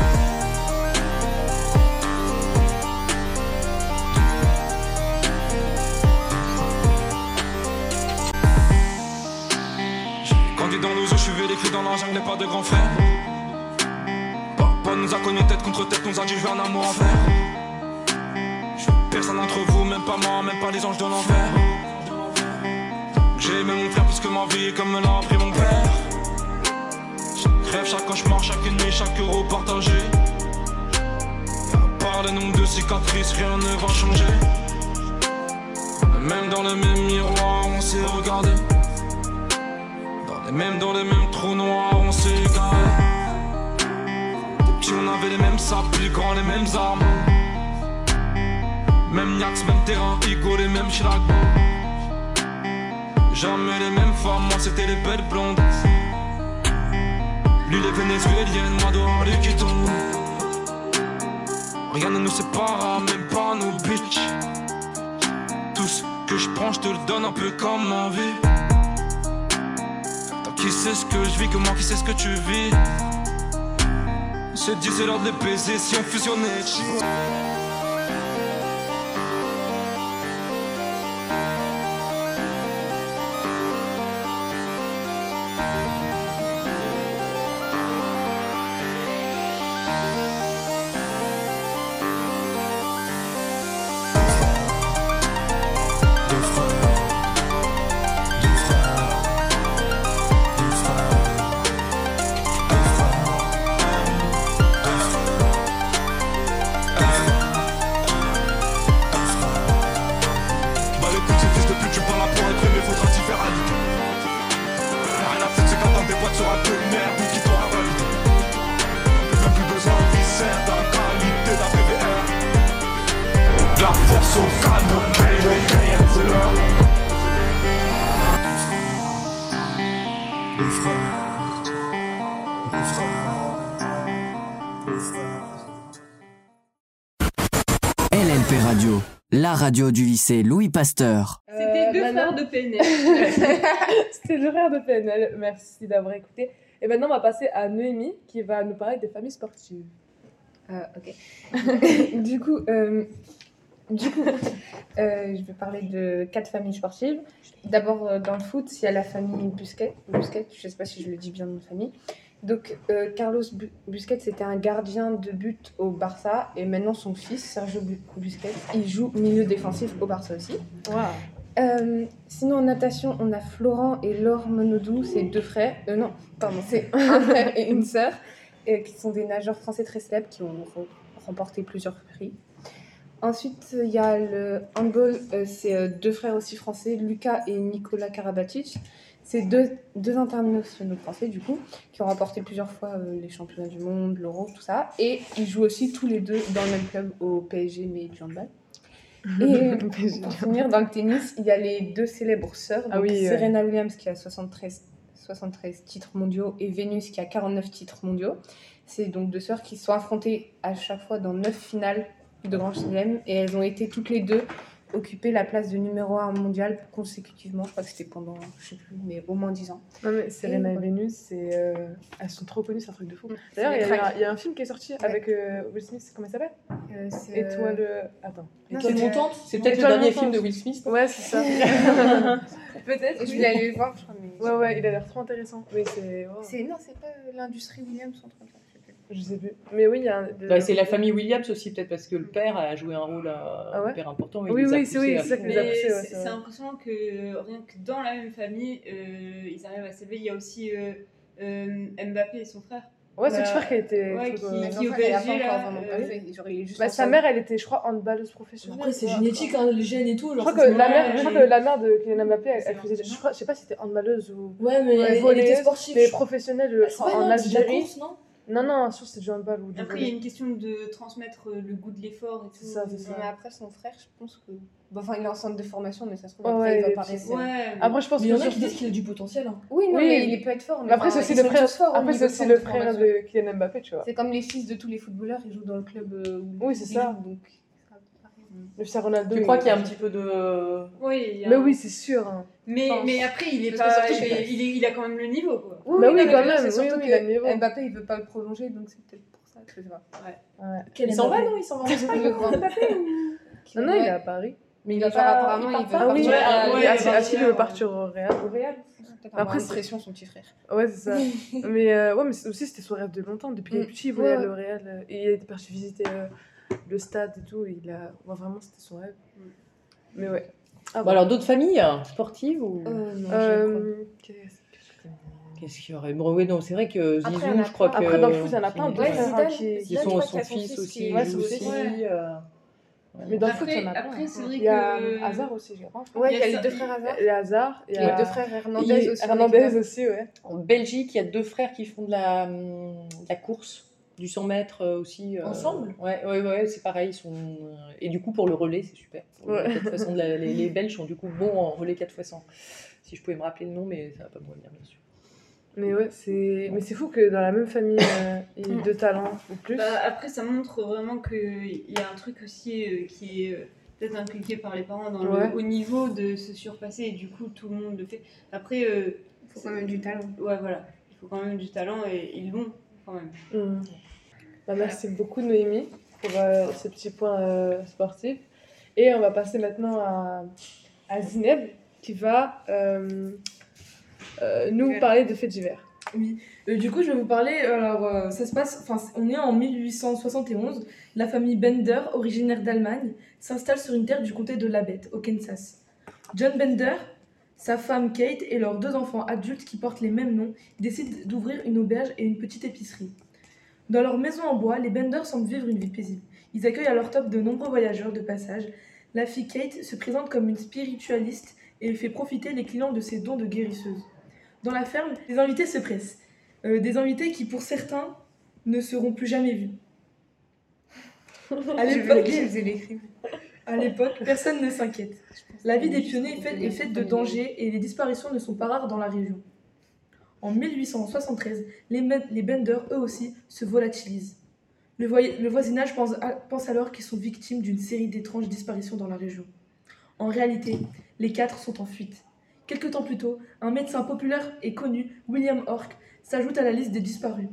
Speaker 9: Grandi dans nos yeux, je suis vécu dans la jungle, pas de grand frère. Papa nous a connus tête contre tête, nous a dit je veux un amour envers. Personne d'entre vous, même pas moi, même pas les anges de l'enfer. Comme me l'a appris mon père. Chaque rêve, chaque cauchemar, chaque nuit, chaque euro partagé. À part le nombre de cicatrices, rien ne va changer. Même dans le même miroir, on s'est regardé. Dans les mêmes, dans les mêmes trous noirs, on s'est égaré. Des petits, on avait les mêmes sables, plus grands, les mêmes armes. Même Niax, même terrain, Igo, les mêmes Chirac. Jamais les mêmes femmes, moi c'était les belles blondes. Lui les vénézuéliennes, moi dehors les quittons. Rien ne nous sépare, même pas nos bitches. Tout ce que je prends, je te le donne un peu comme ma vie. qui sait ce que je vis, que moi qui sais ce que tu vis. C'est dit, c'est l'heure de les si on fusionnait. La
Speaker 1: radio du lycée Louis Pasteur.
Speaker 3: C'était deux
Speaker 2: maintenant-
Speaker 3: frères de PNL.
Speaker 2: C'était l'horaire de PNL. Merci d'avoir écouté. Et maintenant, on va passer à Noémie qui va nous parler des familles sportives.
Speaker 10: Ah, ok. du coup, euh, du coup euh, je vais parler de quatre familles sportives. D'abord, euh, dans le foot, il y a la famille Busquets. Busquets, je ne sais pas si je le dis bien de famille. Donc, euh, Carlos Bu- Busquets, c'était un gardien de but au Barça. Et maintenant, son fils, Sergio Bu- Busquets, il joue milieu défensif au Barça aussi. Euh, sinon, en natation, on a Florent et Laure Monodou, c'est deux frères. Euh, non, pardon, c'est un frère et une sœur, euh, qui sont des nageurs français très célèbres qui ont re- remporté plusieurs prix. Ensuite, il y a le handball, c'est deux frères aussi français, Lucas et Nicolas Karabatic. C'est deux, deux internationaux français, du coup, qui ont remporté plusieurs fois euh, les championnats du monde, l'Euro, tout ça. Et ils jouent aussi tous les deux dans le même club au PSG, mais du handball. Et pour finir, dans le tennis, il y a les deux célèbres sœurs.
Speaker 2: Ah oui, ouais.
Speaker 10: Serena Williams qui a 73, 73 titres mondiaux et Vénus qui a 49 titres mondiaux. C'est donc deux sœurs qui se sont affrontées à chaque fois dans neuf finales de Grand Chelem et elles ont été toutes les deux occuper la place de numéro 1 mondial consécutivement. Je crois que c'était pendant, je sais plus, mais au moins 10 ans.
Speaker 2: Non, mais Serena et
Speaker 10: Et
Speaker 2: Vénus, c'est, euh, elles sont trop connues, c'est un truc de fou. D'ailleurs, il y, a- y un- film qui est sorti avec euh, Will Smith, comment il s'appelle?
Speaker 10: Euh,
Speaker 2: Étoile. euh, Attends.
Speaker 10: non,
Speaker 6: Étoile
Speaker 10: c'est-
Speaker 6: montante C'est peut-être le dernier
Speaker 2: montante.
Speaker 6: film de Will Smith.
Speaker 2: Ouais, c'est ça. Peut-être.
Speaker 10: Je vais aller le voir, je crois. Mais...
Speaker 2: Ouais, ouais, il a l'air trop intéressant. Mais c'est. wow.
Speaker 10: C'est, non, c'est pas l'industrie Williams un truc comme ça. Je sais plus.
Speaker 2: Je sais plus. Mais oui, il y a un. de-
Speaker 6: Bah, c'est la famille Williams aussi, peut-être parce que le père a joué un rôle euh,
Speaker 2: Ah ouais
Speaker 6: hyper important.
Speaker 2: Oui, oui, c'est- oui,
Speaker 6: à
Speaker 2: c'est ça les a
Speaker 3: Mais
Speaker 2: poussés, ouais,
Speaker 3: c'est
Speaker 2: c'est
Speaker 3: c'est
Speaker 2: vrai.
Speaker 3: impressionnant que rien que dans la même famille, euh, ils arrivent à s'élever. Il y a aussi euh, euh, Mbappé et son frère.
Speaker 2: Ouais, c'est le
Speaker 3: Bah,
Speaker 2: frère qui a été.
Speaker 3: ouais, qui-
Speaker 2: euh,
Speaker 3: qui- euh,
Speaker 2: Bah, sa mère, elle était, je crois, handballeuse professionnelle.
Speaker 6: Après, c'est génétique, hein, les gènes et tout.
Speaker 2: Je
Speaker 6: genre,
Speaker 2: crois
Speaker 6: ça
Speaker 2: que la mère, je crois que la mère de Kylian Mbappé, elle, elle
Speaker 3: C'est
Speaker 2: faisait, je crois, je sais pas si c'était handballeuse ou
Speaker 6: Ouais, mais
Speaker 2: Ouais,
Speaker 6: elle, elle était sportive.
Speaker 2: mais
Speaker 6: je-
Speaker 2: professionnelle, je
Speaker 6: C'est
Speaker 2: crois,
Speaker 6: pas
Speaker 2: en Algérie.
Speaker 6: non?
Speaker 2: Non, non, sûr c'est du handball ou du
Speaker 3: Après, il y a une question de transmettre euh, le goût de l'effort et tout.
Speaker 2: Ça, c'est ça.
Speaker 10: Mais après, son frère, je pense que. Bon, enfin, il est en centre de formation, mais ça se trouve, après,
Speaker 2: ouais,
Speaker 10: il va pas
Speaker 2: est-
Speaker 10: rester.
Speaker 3: Ouais.
Speaker 2: Après, je pense
Speaker 6: Mais il y en
Speaker 2: que
Speaker 6: a qui disent qu'il a du potentiel. hein.
Speaker 10: Oui, non,
Speaker 2: Oui.
Speaker 10: mais il peut être fort. Mais
Speaker 2: Après, c'est aussi le frère. Après, c'est
Speaker 10: de
Speaker 2: aussi
Speaker 10: centre
Speaker 2: le
Speaker 10: de
Speaker 2: frère
Speaker 10: formation.
Speaker 2: de Kylian Mbappé, tu vois.
Speaker 10: C'est comme les fils de tous les footballeurs, ils jouent dans le club euh, où
Speaker 2: Oui, c'est ça.
Speaker 10: jouent, donc.
Speaker 2: Le frère Ronaldo.
Speaker 6: Tu crois qu'il y a un petit peu de.
Speaker 3: Oui, il y a
Speaker 2: Mais oui, c'est sûr. hein.
Speaker 3: Mais,
Speaker 10: Enfin,
Speaker 3: mais après, il est
Speaker 10: parce que
Speaker 3: pas.
Speaker 10: surtout,
Speaker 3: il, est- il, est- il a quand même le niveau, quoi.
Speaker 2: Bah oui,
Speaker 10: non, mais
Speaker 2: quand même,
Speaker 10: C'est
Speaker 2: oui,
Speaker 10: surtout
Speaker 2: oui, il a le niveau.
Speaker 10: que Mbappé, il veut pas le prolonger, donc c'est peut-être pour ça que je sais pas.
Speaker 2: Ouais.
Speaker 6: Il s'en va, non Il s'en va
Speaker 2: Non, non, il est à Paris.
Speaker 10: Mais il
Speaker 6: va pas-
Speaker 10: apparemment,
Speaker 6: il
Speaker 10: veut.
Speaker 2: Ah oui,
Speaker 10: partir
Speaker 3: ouais,
Speaker 10: à-
Speaker 3: ouais,
Speaker 2: il
Speaker 3: ouais,
Speaker 2: a
Speaker 3: ouais,
Speaker 2: Achille
Speaker 3: ouais.
Speaker 2: veut partir au Real.
Speaker 10: au Real.
Speaker 2: Après, c'est-
Speaker 10: pression, son petit frère.
Speaker 2: Ouais, c'est ça. mais euh, ouais, mais aussi, c'était son rêve de longtemps. Depuis qu'il est
Speaker 10: Mm.
Speaker 2: petit, il voulait
Speaker 10: Ouais,
Speaker 2: aller au Real. Et il était parti visiter euh, le stade et tout. il a... vraiment, c'était son rêve. Mais ouais. Ah,
Speaker 6: Bon, alors, d'autres familles hein, sportives ou...
Speaker 10: Euh, non.
Speaker 2: Euh, qu'est-ce-
Speaker 6: qu'il y aurait? Bon, Oui, non, c'est vrai que Zizou, je crois que.
Speaker 2: Après, dans le foot, il y en a plein
Speaker 10: Ouais, Zidane,
Speaker 2: hein, qui-
Speaker 6: sont son
Speaker 10: qu'il y a son
Speaker 6: fils aussi.
Speaker 10: qui-
Speaker 2: Ouais, son
Speaker 6: aussi.
Speaker 2: fils,
Speaker 3: ouais.
Speaker 6: euh,
Speaker 2: Mais dans le
Speaker 3: Après,
Speaker 2: foot, il y en a
Speaker 3: après
Speaker 2: plein.
Speaker 3: c'est vrai
Speaker 2: Il y a
Speaker 3: que.
Speaker 2: euh, Hazard aussi, je crois.
Speaker 10: Ouais, il y a
Speaker 3: Il y
Speaker 10: les deux frères Hazard.
Speaker 2: Il y a Hazard. Il y
Speaker 10: Les
Speaker 2: a
Speaker 10: deux frères Hernandez aussi.
Speaker 2: Hernandez aussi, ouais.
Speaker 6: En Belgique, il y a deux frères qui font de la, hum, de la course, du 100 mètres euh, aussi. euh, Ensemble Ouais, ouais, ouais, c'est pareil. Ils sont, euh, et du coup, pour le relais, c'est super. Le
Speaker 2: Ouais.
Speaker 6: 4 fois 100 de la- les, les Belges sont du coup bons en relais 4 x 100. Si je pouvais me rappeler le nom, mais ça va pas me revenir, bien sûr.
Speaker 2: Mais ouais, c'est mais c'est fou que dans la même famille, euh, il y ait deux talents ou plus.
Speaker 3: Bah, après, ça montre vraiment qu'il y a un truc aussi euh, qui est euh, peut-être inculqué par les parents dans
Speaker 2: Ouais.
Speaker 3: le haut niveau de se surpasser et du coup tout le monde le fait. Après, euh,
Speaker 10: Faut quand même du talent.
Speaker 3: Ouais, voilà. Il faut quand même du talent et ils l'ont quand même.
Speaker 2: Mm. Bah, merci beaucoup Noémie pour euh, ce petit point euh, sportif. Et on va passer maintenant à, à Zineb qui va euh, euh, nous parler de faits divers.
Speaker 6: Oui. Euh, du coup, je vais vous parler. Alors, euh, ça se passe. Enfin, on est en 1871. La famille Bender, originaire d'Allemagne, s'installe sur une terre du comté de Labette, au Kansas. John Bender, sa femme Kate et leurs deux enfants adultes qui portent les mêmes noms décident d'ouvrir une auberge et une petite épicerie. Dans leur maison en bois, les Bender semblent vivre une vie paisible. Ils accueillent à leur top de nombreux voyageurs de passage. La fille Kate se présente comme une spiritualiste et fait profiter les clients de ses dons de guérisseuse. Dans la ferme, les invités se pressent. Euh, des invités qui, pour certains, ne seront plus jamais vus. À l'époque, à l'époque, personne ne s'inquiète. La vie des pionniers est faite, de dangers et les disparitions ne sont pas rares dans la région. En 1873, les, Benders, eux aussi, se volatilisent. Le, voisinage pense alors qu'ils sont victimes d'une série d'étranges disparitions dans la région. En réalité, les quatre sont en fuite. Quelque temps plus tôt, un médecin populaire et connu, William Ork, s'ajoute à la liste des disparus.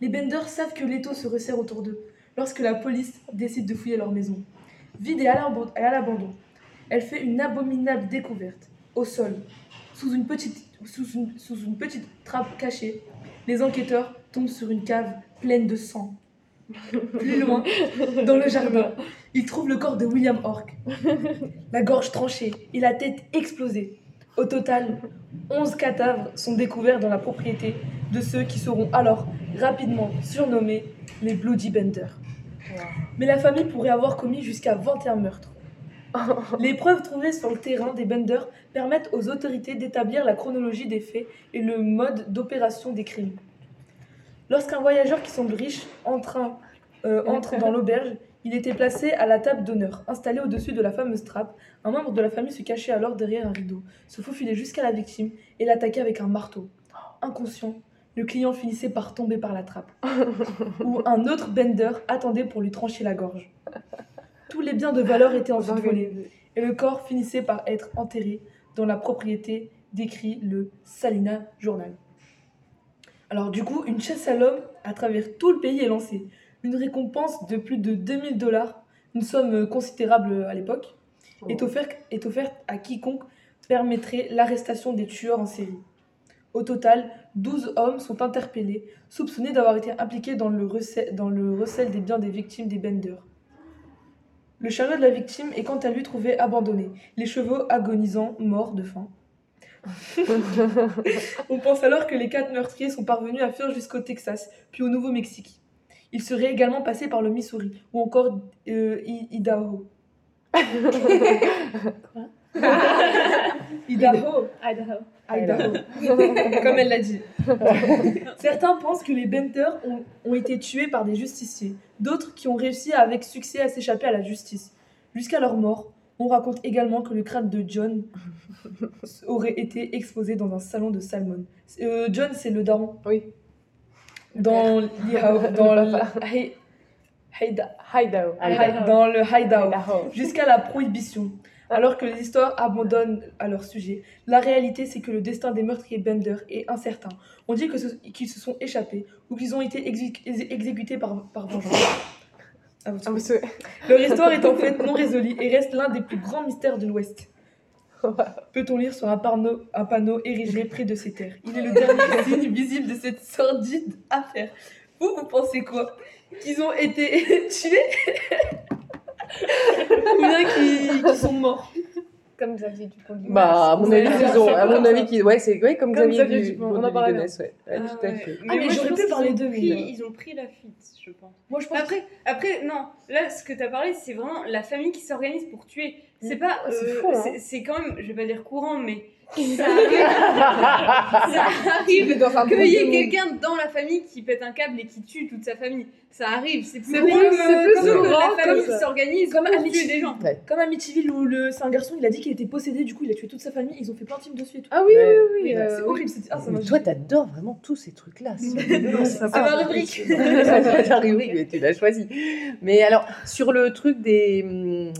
Speaker 6: Les Benders savent que l'étau se resserre autour d'eux lorsque la police décide de fouiller leur maison. Vide et à l'abandon, elle fait une abominable découverte. Au sol, sous une petite, sous une, sous une petite trappe cachée, les enquêteurs tombent sur une cave pleine de sang. Plus loin, dans le jardin, ils trouvent le corps de William Ork. La gorge tranchée et la tête explosée. Au total, 11 cadavres sont découverts dans la propriété de ceux qui seront alors rapidement surnommés les Bloody Benders. Mais la famille pourrait avoir commis jusqu'à 21 meurtres. Les preuves trouvées sur le terrain des Benders permettent aux autorités d'établir la chronologie des faits et le mode d'opération des crimes. Lorsqu'un voyageur qui semble riche entre, un- euh, entre dans l'auberge, il était placé à la table d'honneur, installé au-dessus de la fameuse trappe. Un membre de la famille se cachait alors derrière un rideau, se faufilait jusqu'à la victime et l'attaquait avec un marteau. Inconscient, le client finissait par tomber par la trappe. Ou un autre bender attendait pour lui trancher la gorge. Tous les biens de valeur étaient ensuite volés et le corps finissait par être enterré dans la propriété décrit le Salina Journal. Alors du coup, une chasse à l'homme à travers tout le pays est lancée. Une récompense de plus de 2000 dollars, une somme euh, considérable à l'époque, est, offerte, est offerte à quiconque permettrait l'arrestation des tueurs en série. Au total, 12 hommes sont interpellés, soupçonnés d'avoir été impliqués dans le, recel, dans le recel des biens des victimes des Benders. Le chariot de la victime est quant à lui trouvé abandonné, les chevaux agonisants, morts de faim. On pense alors que les quatre meurtriers sont parvenus à fuir jusqu'au Texas, puis au Nouveau-Mexique. Ils seraient également passés par le Missouri ou encore euh, Idaho. Idaho.
Speaker 10: Idaho.
Speaker 6: Idaho. Comme elle l'a dit. Certains pensent que les Benters ont, ont été tués par des justiciers, d'autres qui ont réussi avec succès à s'échapper à la justice. Jusqu'à leur mort, on raconte également que le crâne de John aurait été exposé dans un salon de Salmon. Euh, John, c'est le daron.
Speaker 2: Oui.
Speaker 6: Dans, l'Idaho- dans le dans hideout jusqu'à la prohibition. Alors que les histoires abandonnent à leur sujet, la réalité c'est que le destin des meurtriers Bender est incertain. On dit qu'ils se sont échappés ou qu'ils ont été exé- exé- exécutés par, par vengeance.
Speaker 2: Ah, savez-
Speaker 6: Leur histoire est en fait non résolue et reste l'un des plus grands mystères de l'Ouest. Peut-on lire sur un panneau, un panneau érigé près de ces terres? Il est le dernier signe visible de cette sordide affaire. Vous, vous pensez quoi? Qu'ils ont été tués? Ou bien qu'ils qu'ils sont morts
Speaker 10: Comme Xavier Dupont. du
Speaker 11: Bah, à mon avis, ils ont. À mon
Speaker 6: comme
Speaker 11: avis, qui- ouais, c'est ouais, comme,
Speaker 2: Comme
Speaker 11: Xavier
Speaker 2: Xavier
Speaker 11: du
Speaker 2: Dupont, on en
Speaker 11: de
Speaker 2: parlait
Speaker 11: Ligonnès, ouais. Ouais,
Speaker 3: Ah
Speaker 11: tout à fait.
Speaker 6: Ah, mais
Speaker 3: je
Speaker 6: j'aurais pu
Speaker 3: qu'ils
Speaker 6: parler
Speaker 3: ont
Speaker 6: d'eux,
Speaker 3: pris-
Speaker 6: mais-
Speaker 3: Ils ont pris la fuite, je pense.
Speaker 6: Moi, je pense
Speaker 3: Après, après, non, là, ce que tu as parlé, c'est vraiment la famille qui s'organise pour tuer. C'est pas.
Speaker 2: Ah, c'est
Speaker 3: euh,
Speaker 2: fou, hein.
Speaker 3: C'est quand même, je vais pas dire courant, mais. Ça arrive, ça arrive
Speaker 10: dans un
Speaker 3: qu'il y ait quelqu'un dans la famille qui pète un câble et qui tue toute sa famille. Ça arrive, c'est plus
Speaker 6: plus-
Speaker 3: que,
Speaker 6: c'est plus
Speaker 3: comme que la famille
Speaker 6: comme
Speaker 3: qui s'organise
Speaker 6: Comme
Speaker 3: pour tuer
Speaker 6: Amityville.
Speaker 3: des gens.
Speaker 6: Comme Amityville où le... c'est un garçon, il a dit qu'il était possédé, du coup il a tué toute sa famille, ils ont fait plein de films dessus et tout.
Speaker 2: Ah oui,
Speaker 11: Ouais.
Speaker 2: oui, oui.
Speaker 6: Ouais,
Speaker 2: euh,
Speaker 6: c'est
Speaker 2: oui.
Speaker 6: horrible, c'est ah, ça m'a
Speaker 11: Mais Toi, t'adores vraiment tous ces trucs-là.
Speaker 6: C'est
Speaker 3: ma rubrique.
Speaker 11: C'est ta rubrique, mais tu l'as choisi. Mais alors, sur le truc des, hum,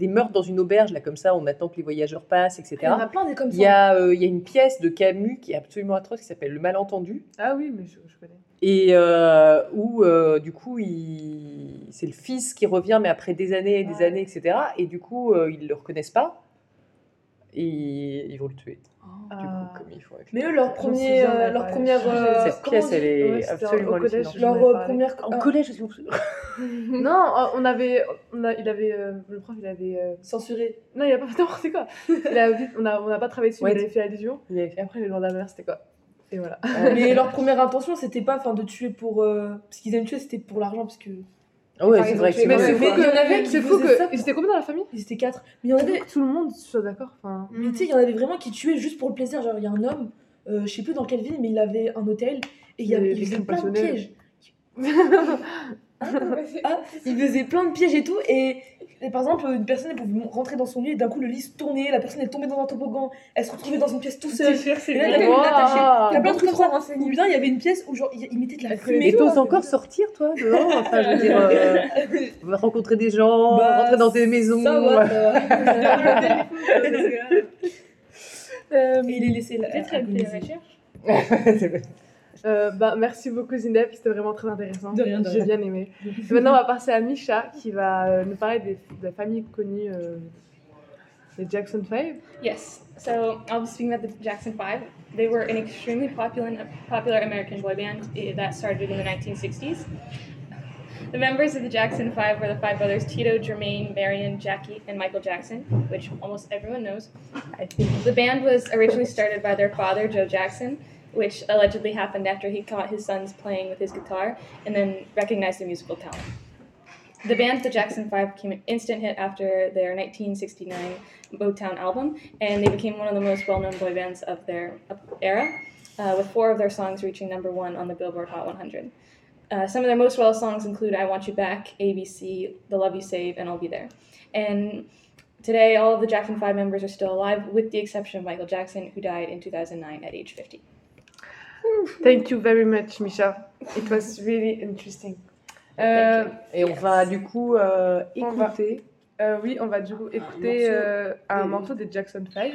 Speaker 5: des meurtres dans une auberge, là, comme ça, on attend que les voyageurs passent, etc.
Speaker 6: Il y en a plein des comme ça.
Speaker 5: Il y, a, euh, il y a une pièce de Camus qui est absolument atroce qui s'appelle Le Malentendu.
Speaker 12: Ah oui, mais je, je connais.
Speaker 5: Et euh, où, euh, du coup, il... c'est le fils qui revient, mais après des années et des années, etc. Et du coup, ils ne le reconnaissent pas. Et ils vont le tuer. Du coup, comme il faut. avec
Speaker 6: Mais eux,
Speaker 5: le-
Speaker 6: leur, premier, euh, leur première. euh,
Speaker 5: Cette pièce, elle est
Speaker 12: Ouais,
Speaker 5: absolument
Speaker 12: au collège,
Speaker 6: Leur euh, première.
Speaker 5: En collège, je suis
Speaker 12: Non, on avait, on a, il avait, euh, le prof, il avait, euh,
Speaker 6: Censuré.
Speaker 12: non, il a pas fait n'importe quoi. Il a, on a, on n'a pas travaillé dessus,
Speaker 5: Ouais.
Speaker 12: mais il avait fait allusion.
Speaker 5: Il avait
Speaker 12: Et après, a à ma mère, c'était quoi. Et voilà.
Speaker 6: Mais leur première intention, c'était pas enfin, de tuer pour. euh, Parce qu'ils aiment tuer, c'était pour l'argent. Parce que.
Speaker 5: Ah ouais,
Speaker 6: Enfin,
Speaker 5: c'est vrai que c'est
Speaker 6: mais
Speaker 12: c'est fou
Speaker 6: il y en avait
Speaker 12: que,
Speaker 6: qui
Speaker 12: c'est fou
Speaker 6: faisaient ça
Speaker 12: que, ils étaient combien dans la famille
Speaker 6: Ils étaient quatre. Mais il y en avait.
Speaker 12: Tout le monde soit d'accord. Enfin,
Speaker 6: Mais tu sais, il y en avait vraiment qui tuaient juste pour le plaisir. Genre, il y a un homme, euh, je sais plus dans quelle ville, mais il avait un hôtel et il, y avait, il faisait plein de pièges. Ah, il faisait plein de pièges et tout. Et, et par exemple, une personne elle pouvait rentrer dans son lit et d'un coup le lit se tournait, la personne est tombée dans un toboggan, elle se retrouvait dans une pièce tout seule. Et là,
Speaker 12: Wow.
Speaker 6: Il y a plein de trucs
Speaker 2: Trop
Speaker 6: trop Ou bien il y avait une pièce où genre il mettait de la fumée.
Speaker 5: Et t'oses encore sortir, toi, dehors Enfin, je veux dire, euh, rencontrer des gens,
Speaker 6: Bah,
Speaker 5: rentrer dans des maisons.
Speaker 6: Ça va, ça va.
Speaker 12: Euh,
Speaker 6: Et il est laissé là.
Speaker 2: Peut-être elle fait la recherche?
Speaker 12: Euh, bah, merci beaucoup Zineb, c'était vraiment très intéressant.
Speaker 6: De rien, de
Speaker 12: J'ai
Speaker 6: rien.
Speaker 12: bien aimé. Et maintenant, on va passer à Misha qui va euh, nous parler des, des familles connues euh, des Jackson 5.
Speaker 13: Yes. So I'll be speaking about the Jackson Five. They were an extremely popular popular American boy band eh, that started in the 1960s. The members of the Jackson Five were the five brothers Tito, Jermaine, Marion, Jackie, and Michael Jackson, which almost everyone knows.
Speaker 5: I think.
Speaker 13: The band was originally started by their father, Joe Jackson, which allegedly happened after he caught his sons playing with his guitar and then recognized their musical talent. The band, the Jackson Five, became an instant hit after their 1969 Motown album, and they became one of the most well-known boy bands of their era, uh, with four of their songs reaching number one on the Billboard Hot 100. Uh, some of their most well songs include "I Want You Back," "ABC," "The Love You Save," and "I'll Be There." And today, all of the Jackson Five members are still alive, with the exception of Michael Jackson, who died in 2009 at age 50.
Speaker 12: Thank you very much, Misha. It was really interesting. Euh,
Speaker 5: Et on va du coup euh,
Speaker 12: On va-
Speaker 5: écouter.
Speaker 12: euh, oui, on va du coup écouter
Speaker 5: morceau
Speaker 12: euh, un
Speaker 5: des-
Speaker 12: morceau des Jackson 5.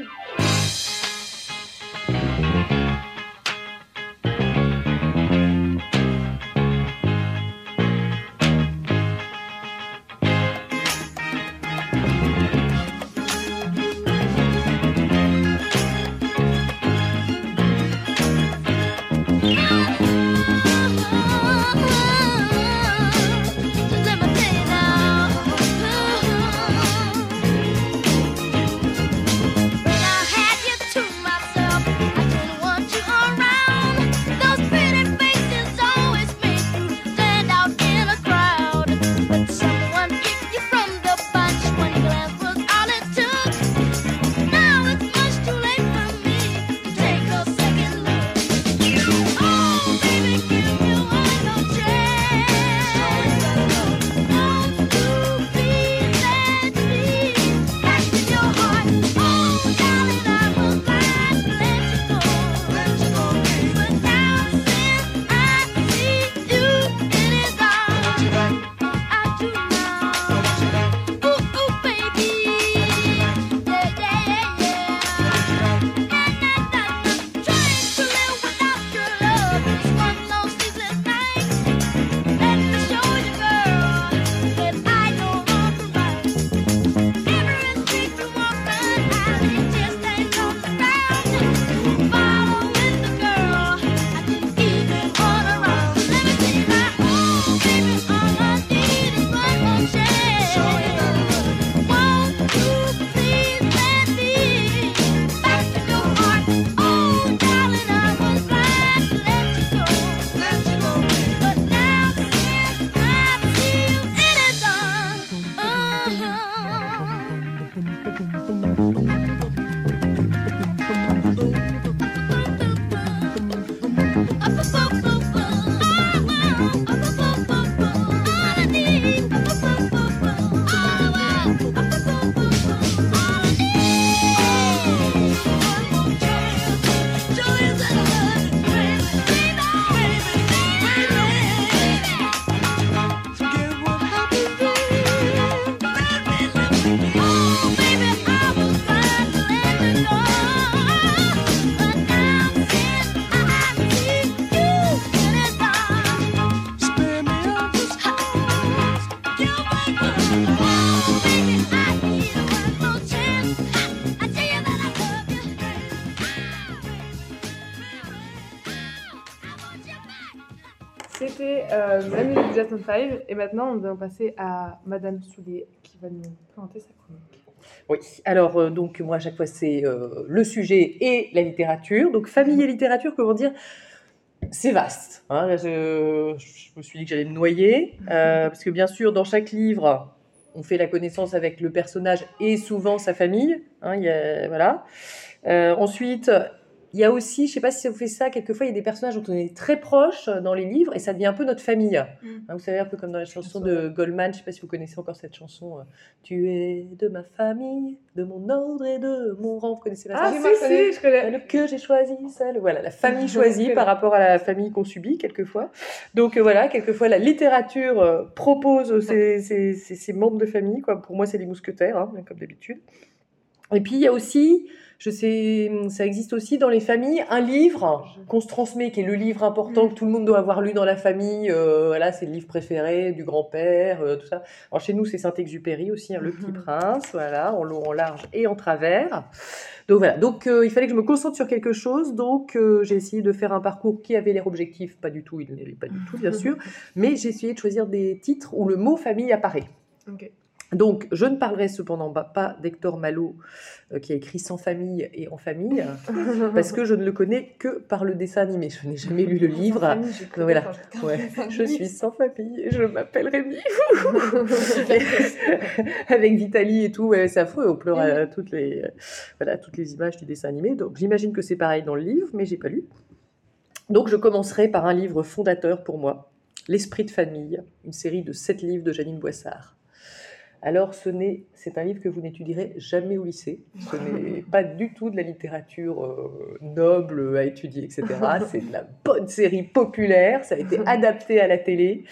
Speaker 2: Euh, les Jackson 5. Et maintenant, on va passer à Madame Soulier qui va nous présenter sa chronique.
Speaker 5: Oui, alors euh, donc moi à chaque fois c'est euh, le sujet et la littérature. Donc famille et littérature, comment dire? C'est vaste. hein. Là, je, je me suis dit que j'allais me noyer, euh, parce que bien sûr, dans chaque livre, on fait la connaissance avec le personnage et souvent sa famille. hein, y a- voilà. Ensuite, il y a aussi, je sais pas si ça vous fait ça, quelquefois il y a des personnages dont on est très proche dans les livres et ça devient un peu notre famille. Hein, vous savez, un peu comme dans la chanson de Goldman, je sais pas si vous connaissez encore cette chanson. euh, tu es de ma famille, de mon ordre et de mon rang. Vous connaissez la
Speaker 2: Ah, si, si, je connais.
Speaker 5: Celle que j'ai choisi, celle, voilà, la famille choisie par rapport à la famille qu'on subit quelquefois. Donc euh, voilà, quelquefois la littérature euh, propose ces membres de famille, quoi. Pour moi, c'est les mousquetaires, hein, comme d'habitude. Et puis il y a aussi, je sais, ça existe aussi dans les familles, un livre qu'on se transmet, qui est le livre important que tout le monde doit avoir lu dans la famille. euh, voilà, c'est le livre préféré du grand-père, euh, tout ça. Alors chez nous, c'est Saint-Exupéry aussi, hein, Le Petit Prince, voilà, en long, en large et en travers. Donc voilà, donc euh, il fallait que je me concentre sur quelque chose, donc j'ai essayé de faire un parcours qui avait l'air objectif, pas du tout, il ne l'est pas du tout bien sûr, mais j'ai essayé de choisir des titres où le mot famille apparaît. Donc, je ne parlerai cependant pas- d'Hector Malo, euh, qui a écrit Sans famille et En famille, parce que je ne le connais que par le dessin animé. Je n'ai jamais lu le livre.
Speaker 10: famille, connu
Speaker 5: Voilà. Ouais. Je suis sans famille et je m'appelle Rémi. Avec Vitali et tout, ouais, c'est affreux. On pleure à toutes les, euh, voilà, toutes les images du dessin animé. Donc, j'imagine que c'est pareil dans le livre, mais j'ai pas lu. Donc, je commencerai par un livre fondateur pour moi, L'Esprit de famille, une série de sept livres de Janine Boissard. Alors, ce n'est, c'est un livre que vous n'étudierez jamais au lycée. Ce n'est pas du tout de la littérature euh, noble à étudier, etc. C'est de la bonne série populaire. Ça a été adapté à la télé.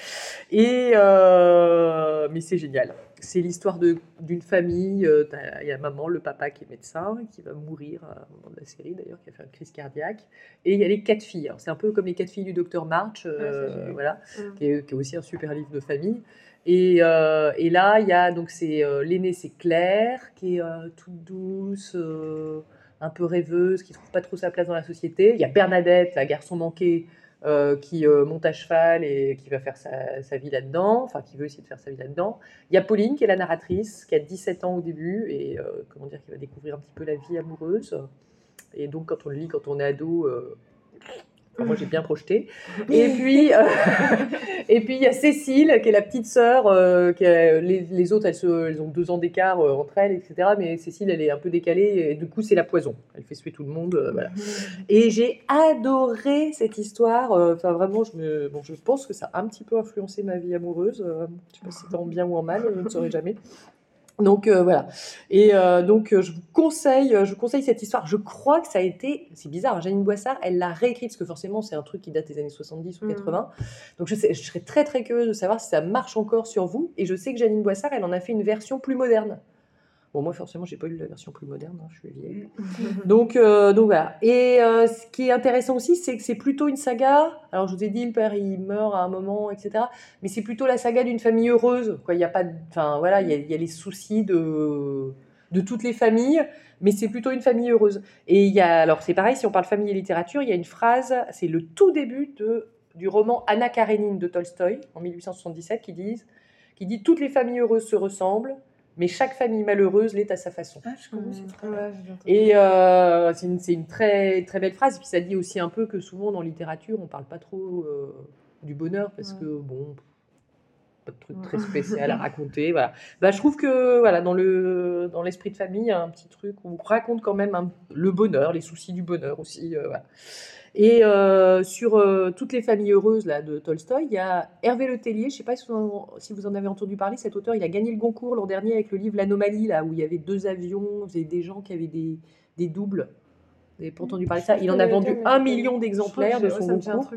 Speaker 5: Et, euh, mais c'est génial. C'est l'histoire de- d'une famille. euh, Il y a maman, le papa qui est médecin, qui va mourir à un moment de la série d'ailleurs, qui a fait une crise cardiaque. Et il y a les quatre filles. Alors, C'est un peu comme les quatre filles du docteur March, euh,
Speaker 2: Ouais,
Speaker 5: voilà, qui, est, qui est aussi un super livre de famille. Et, euh, et là, il y a donc c'est euh, l'aînée, c'est Claire, qui est euh, toute douce, euh, un peu rêveuse, qui trouve pas trop sa place dans la société. Il y a Bernadette, la garçon manqué, qui monte à cheval et qui va faire sa, sa vie là-dedans, enfin qui veut essayer de faire sa vie là-dedans. Il y a Pauline, qui est la narratrice, qui a 17 ans au début et comment dire, qui va découvrir un petit peu la vie amoureuse. Et donc, quand on le lit, quand on est ado, enfin, moi j'ai bien projeté. Et puis, euh, et puis il y a Cécile, qui est la petite sœur. euh, qui a- les, les autres, elles, se- elles ont deux ans d'écart euh, entre elles, etc. Mais Cécile, elle est un peu décalée. Et du coup, c'est la poison. Elle fait suer tout le monde. voilà. Et j'ai adoré cette histoire. Enfin, vraiment, je, me, bon, je pense que ça a un petit peu influencé ma vie amoureuse. je sais pas si c'est en bien ou en mal, je ne saurais jamais. Donc euh, voilà. Et euh, donc euh, je vous conseille, je vous conseille cette histoire. Je crois que ça a été, c'est bizarre, hein, Janine Boissard, elle l'a réécrite parce que forcément c'est un truc qui date des années 70 ou
Speaker 2: Mhm.
Speaker 5: 80. Donc je, sais, je serais très très curieuse de savoir si ça marche encore sur vous. Et je sais que Janine Boissard, elle en a fait une version plus moderne. Bon, moi forcément, j'ai pas lu la version plus moderne, hein, je suis vieille. Donc, euh, donc voilà. Et euh, ce qui est intéressant aussi, c'est que c'est plutôt une saga. Alors, je vous ai dit, le père, il meurt à un moment, etc. Mais c'est plutôt la saga d'une famille heureuse. Quoi. Il y a pas, enfin voilà, il y a, il y a les soucis de de toutes les familles, mais c'est plutôt une famille heureuse. Et il y a, alors c'est pareil, si on parle famille et littérature, il y a une phrase, c'est le tout début de du roman Anna Karénine de Tolstoï en 1877 qui disent, qui dit toutes les familles heureuses se ressemblent, mais chaque famille malheureuse l'est à sa façon.
Speaker 2: J'ai entendu.
Speaker 5: Et euh, c'est une, c'est une très, très belle phrase. Et puis ça dit aussi un peu que souvent dans la littérature, on parle pas trop euh, du bonheur parce que, bon, pas de truc très spécial à raconter. Voilà. Bah, je trouve que voilà, dans, le, dans l'esprit de famille, il y a un petit truc où on raconte quand même un- le bonheur, les soucis du bonheur aussi. euh, voilà. Et euh, sur euh, toutes les familles heureuses là, de Tolstoï, il y a Hervé Le Tellier. Je ne sais pas si vous, en, si vous en avez entendu parler. Cet auteur, il a gagné le Goncourt l'an dernier avec le livre L'Anomalie, là, où il y avait deux avions, avait des gens qui avaient des, des doubles. Vous n'avez pas entendu parler de ça? Il en a vendu un million d'exemplaires de son Goncourt.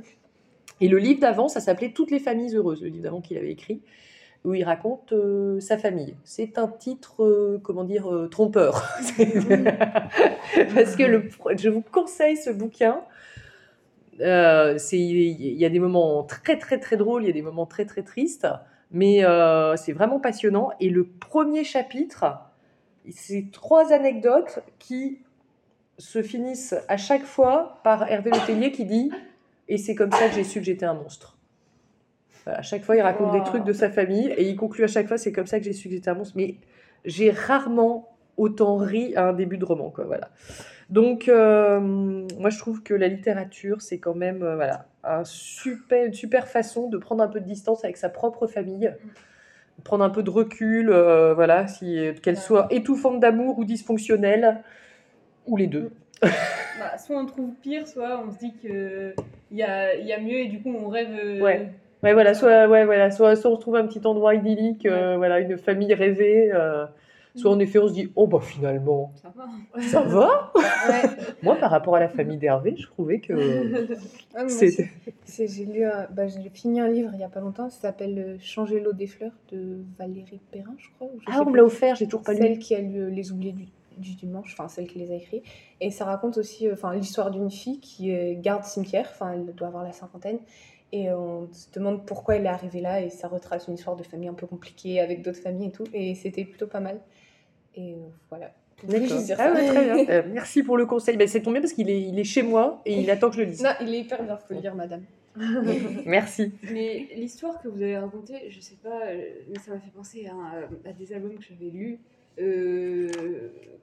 Speaker 5: Et le livre d'avant, ça s'appelait Toutes les familles heureuses, le livre d'avant qu'il avait écrit, où il raconte euh, sa famille. C'est un titre, euh, comment dire, euh, trompeur. Parce que le, je vous conseille ce bouquin. Euh, il y a des moments très très très drôles, il y a des moments très très tristes, mais euh, c'est vraiment passionnant. Et le premier chapitre, c'est trois anecdotes qui se finissent à chaque fois par Hervé Le Tellier qui dit Et c'est comme ça que j'ai su que j'étais un monstre. Voilà, à chaque fois, il raconte des
Speaker 2: Wow.
Speaker 5: trucs de sa famille et il conclut à chaque fois c'est comme ça que j'ai su que j'étais un monstre. Mais j'ai rarement autant ri à un début de roman. Quoi, voilà. Donc, euh, moi, je trouve que la littérature, c'est quand même euh, voilà, un super, une super façon de prendre un peu de distance avec sa propre famille, prendre un peu de recul, euh, voilà, si, qu'elle soit étouffante d'amour ou dysfonctionnelle, ou les deux.
Speaker 3: Bah, soit on trouve pire, soit on se dit qu'il y a, y a mieux et du coup on rêve.
Speaker 5: Ouais. Ouais, voilà, soit, ouais, voilà, soit, soit on trouve un petit endroit idyllique, voilà, une famille rêvée, soit en effet on se dit, oh bah finalement,
Speaker 3: Ça va.
Speaker 5: ça va
Speaker 10: Ouais.
Speaker 5: Moi, par rapport à la famille d'Hervé, je trouvais que c'est...
Speaker 10: C'est- J'ai lu, un- bah, j'ai fini un livre il y a pas longtemps, ça s'appelle euh, Changer l'eau des fleurs de Valérie Perrin, je crois. ou je
Speaker 5: Ah, on me l'a offert, j'ai toujours pas lu.
Speaker 10: Celle qui a lu euh, Les oubliés du, du dimanche, enfin celle qui les a écrits. Et ça raconte aussi euh, enfin l'histoire d'une fille qui garde cimetière, enfin elle doit avoir la cinquantaine. Et on se demande pourquoi elle est arrivée là et ça retrace une histoire de famille un peu compliquée avec d'autres familles et tout. Et c'était plutôt pas mal. Et euh, voilà.
Speaker 5: Ah ouais, très bien. Euh, merci pour le conseil. Ben, c'est tombé parce qu'il est, il est chez moi et il attend que je le lise.
Speaker 10: Non, il est hyper bien, faut le lire, madame.
Speaker 5: Merci.
Speaker 3: Mais l'histoire que vous avez racontée, je sais pas, euh, mais ça m'a fait penser à, à des albums que j'avais lus euh,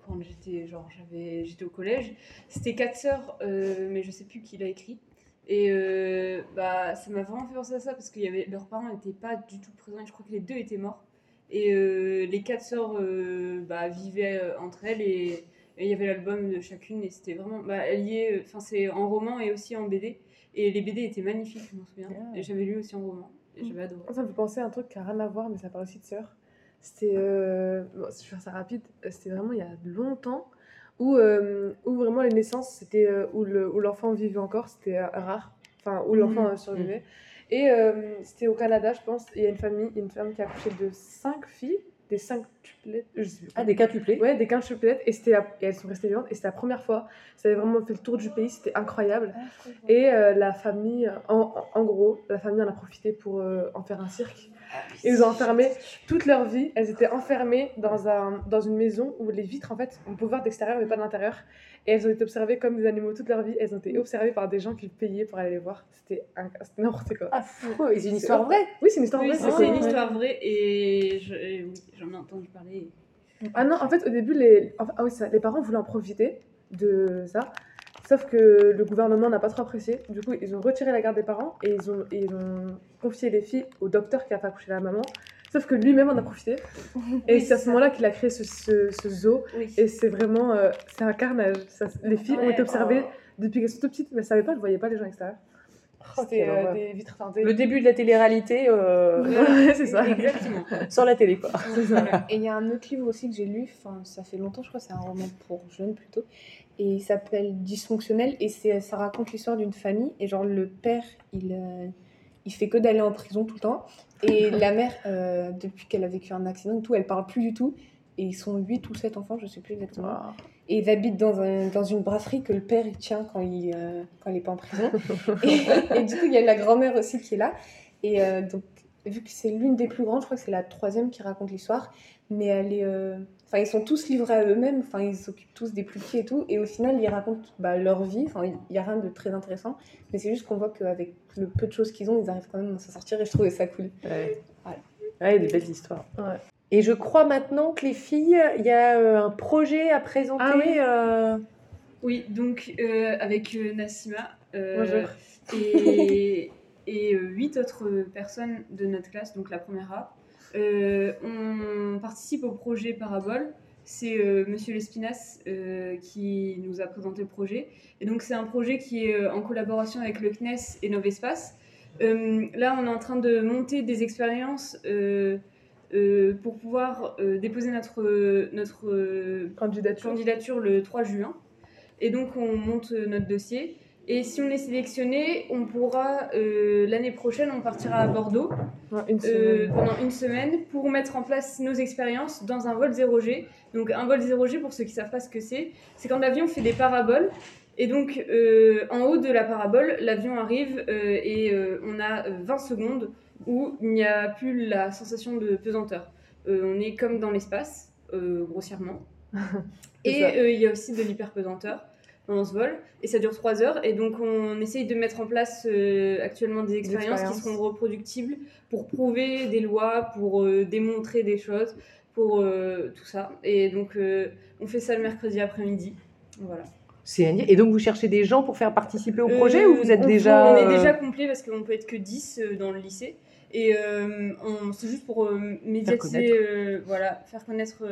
Speaker 3: quand j'étais genre j'avais j'étais au collège. C'était quatre sœurs, euh, mais je sais plus qui l'a écrit. Et euh, bah ça m'a vraiment fait penser à ça parce que y avait leurs parents n'étaient pas du tout présents. Et je crois que les deux étaient morts. Et euh, les quatre sœurs euh, bah, vivaient euh, entre elles et il y avait l'album de chacune et c'était vraiment bah, lié. Enfin c'est en roman et aussi en BD. Et les BD étaient magnifiques, je m'en souviens. Et j'avais lu aussi en roman. Et j'avais adoré.
Speaker 2: Ça me fait penser à un truc qui n'a rien à voir, mais ça parle aussi de sœurs. C'était. euh, bon, je vais faire ça rapide. C'était vraiment il y a longtemps où, où vraiment les naissances, c'était où le- où l'enfant vivait encore, c'était rare. Enfin, où l'enfant
Speaker 5: Mhm.
Speaker 2: euh, survivait. Et euh, c'était au Canada, je pense. et Il y a une famille, une femme qui a accouché de cinq filles, des cinq tuplettes. je sais plus.
Speaker 5: Ah, des quintuplés
Speaker 2: Ouais, des quintuplettes. Et, c'était la- et elles sont restées vivantes. Et c'était la première fois. Ça avait vraiment fait le tour du pays. C'était incroyable. Et euh, la famille, en, en- en gros, la famille en a profité pour euh, en faire un cirque. Et ils ont enfermé toute leur vie. Elles étaient enfermées dans, un, dans une maison où les vitres, en fait, on peut voir d'extérieur mais pas de l'intérieur. Et elles ont été observées comme des animaux toute leur vie. Elles ont été observées par des gens qui payaient pour aller les voir. C'était un- c'était n'importe quoi.
Speaker 5: Affreux. Et c'est une histoire vraie
Speaker 2: Oui, c'est une histoire
Speaker 3: Oui,
Speaker 2: vraie.
Speaker 3: c'est
Speaker 2: c'est
Speaker 3: une histoire vraie et je- j'en ai entendu parler.
Speaker 2: Ah non, en fait, au début, les, enfin, ah oui, ça, les parents voulaient en profiter de ça. Sauf que le gouvernement n'a pas trop apprécié. Du coup, ils ont retiré la garde des parents et ils ont, et ils ont confié les filles au docteur qui a fait accoucher la maman. Sauf que lui-même en a profité. Et
Speaker 3: Oui,
Speaker 2: c'est à ce moment-là qu'il a créé ce, ce, ce zoo.
Speaker 3: Oui.
Speaker 2: Et c'est vraiment. euh, c'est un carnage. Ça- les filles ont été observées
Speaker 5: oh.
Speaker 2: depuis qu'elles sont toutes petites, mais elles ne savaient pas, elles ne voyaient pas les gens extérieurs. C'était
Speaker 5: quelle
Speaker 2: euh, des vitres teintées.
Speaker 5: Le début de la télé-réalité euh,
Speaker 2: c'est ça.
Speaker 3: Exactement.
Speaker 5: sans la télé, quoi.
Speaker 10: Et il y a un autre livre aussi que j'ai lu, ça fait longtemps, je crois, c'est un roman pour jeunes plutôt, et il s'appelle Dysfonctionnel, et ça raconte l'histoire d'une famille, et genre le père, il, euh, il fait que d'aller en prison tout le temps, et la mère, depuis qu'elle a vécu un accident et tout, elle parle plus du tout, et ils sont 8 ou 7 enfants, je sais plus exactement, et ils habitent dans, un, dans une brasserie que le père il tient quand il, euh, quand il est pas en prison, et, et du coup il y a la grand-mère aussi qui est là, et euh, donc vu que c'est l'une des plus grandes, je crois que c'est la troisième qui raconte l'histoire, mais elle est. euh, Enfin, ils sont tous livrés à eux-mêmes, enfin, ils s'occupent tous des plus petits et tout, et au final, ils racontent bah, leur vie, enfin, il n'y a rien de très intéressant, mais c'est juste qu'on voit qu'avec le peu de choses qu'ils ont, ils arrivent quand même à s'en sortir, et je trouvais ça cool.
Speaker 5: Ouais.
Speaker 10: Voilà.
Speaker 5: Ouais, des belles histoires.
Speaker 2: Ouais.
Speaker 5: Et je crois maintenant que les filles, il y a euh, un projet à présenter.
Speaker 2: Ah oui.
Speaker 5: euh,
Speaker 3: Oui, donc euh, avec euh, Nassima euh,
Speaker 2: Bonjour.
Speaker 3: et, et euh, huit autres personnes de notre classe, donc la première A, euh, on participe au projet Parabole. C'est euh, Monsieur Lespinas euh, qui nous a présenté le projet. Et donc c'est un projet qui est euh, en collaboration avec le CNES et Novespace. Euh, là, on est en train de monter des expériences euh, pour pouvoir euh, déposer notre, notre euh,
Speaker 2: Candidature.
Speaker 3: candidature le 3 juin. Et donc, on monte notre dossier. Et si on est sélectionné, on pourra, l'année prochaine, on partira à Bordeaux
Speaker 2: une
Speaker 3: pendant une semaine pour mettre en place nos expériences dans un vol 0G. Donc, un vol 0G, pour ceux qui ne savent pas ce que c'est, c'est quand l'avion fait des paraboles. Et donc, euh, en haut de la parabole, l'avion arrive euh, et euh, on a euh, 20 secondes où il n'y a plus la sensation de pesanteur. Euh, on est comme dans l'espace, euh, grossièrement. Et euh, il y a aussi de l'hyperpesanteur. pendant ce vol. Et ça dure 3 heures. Et donc, on essaye de mettre en place actuellement des expériences qui seront reproductibles pour prouver des lois, pour démontrer des choses, pour tout ça. Et donc, on fait ça le mercredi après-midi. Voilà.
Speaker 5: Et donc, vous cherchez des gens pour faire participer au projet
Speaker 3: Euh,
Speaker 5: ou vous êtes
Speaker 3: on-
Speaker 5: déjà.
Speaker 3: On est déjà complet parce qu'on peut être que 10 euh, dans le lycée. Et euh, c'est juste pour euh, médiatiser, euh, voilà, faire connaître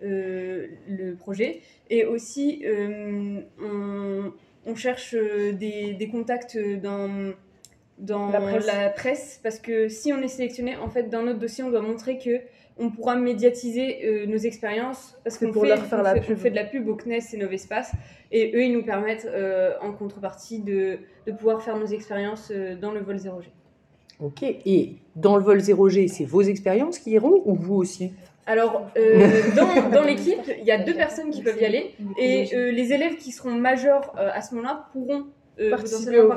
Speaker 3: le projet. Et aussi, on, on cherche des, des contacts dans, dans
Speaker 2: La presse.
Speaker 3: la presse parce que si on est sélectionné, en fait, dans notre dossier, on doit montrer que on pourra médiatiser euh, nos expériences parce qu'on fait,
Speaker 2: leur faire
Speaker 3: on
Speaker 2: la
Speaker 3: fait-
Speaker 2: pub.
Speaker 3: on fait de la pub au CNES et Novespace et eux ils nous permettent euh, en contrepartie de, de pouvoir faire nos expériences euh, dans le vol 0G.
Speaker 5: Ok. Et dans le vol 0G, c'est vos expériences qui iront ou vous aussi?
Speaker 3: Alors euh, dans, dans l'équipe il y a deux personnes qui peuvent y aller et euh, les élèves qui seront majeurs euh, à ce moment-là pourront euh,
Speaker 2: Participer au.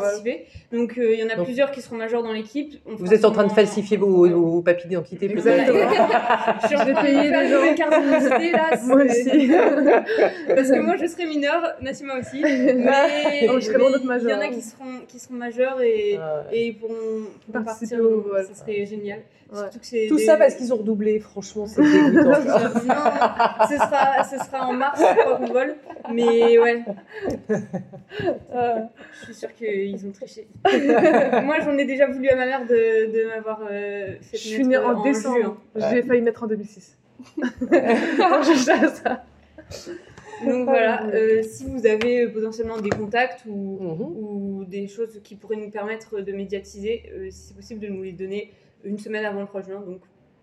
Speaker 3: Donc euh, il y en a
Speaker 5: Donc-
Speaker 3: plusieurs qui seront majeurs dans l'équipe.
Speaker 5: Vous êtes en train de falsifier vos, vos, vos papiers d'identité peut-être
Speaker 3: Je suis en train de
Speaker 2: payer
Speaker 3: une
Speaker 2: gens.
Speaker 3: nouvelle carte d'identité là.
Speaker 2: Moi aussi.
Speaker 3: Parce que moi je serai mineure, Nassima aussi. Mais
Speaker 2: Donc, je serai loin d'être
Speaker 3: mais Il y en a qui seront, qui seront majeurs et,
Speaker 5: Ah
Speaker 3: et ils pourront, pourront
Speaker 2: Participer
Speaker 3: partir.
Speaker 2: au.
Speaker 3: Ça serait génial. Surtout que
Speaker 5: Tout
Speaker 3: des-
Speaker 5: ça parce qu'ils ont redoublé, franchement, c'est dégoûtant.
Speaker 3: Non, ce sera, ce sera en mars, je crois qu'on vole. Mais ouais. Je suis sûre qu'ils ont triché. Moi, j'en ai déjà voulu à ma mère de, de m'avoir euh, fait
Speaker 2: Je suis née en
Speaker 3: juin.
Speaker 2: décembre. J'ai failli naître en 2006. Je sais ça.
Speaker 3: Donc voilà, euh, si vous avez euh, potentiellement des contacts ou,
Speaker 5: Mhm.
Speaker 3: ou des choses qui pourraient nous permettre de médiatiser, euh, si c'est possible de nous les donner une semaine avant le 3 juin. Donc,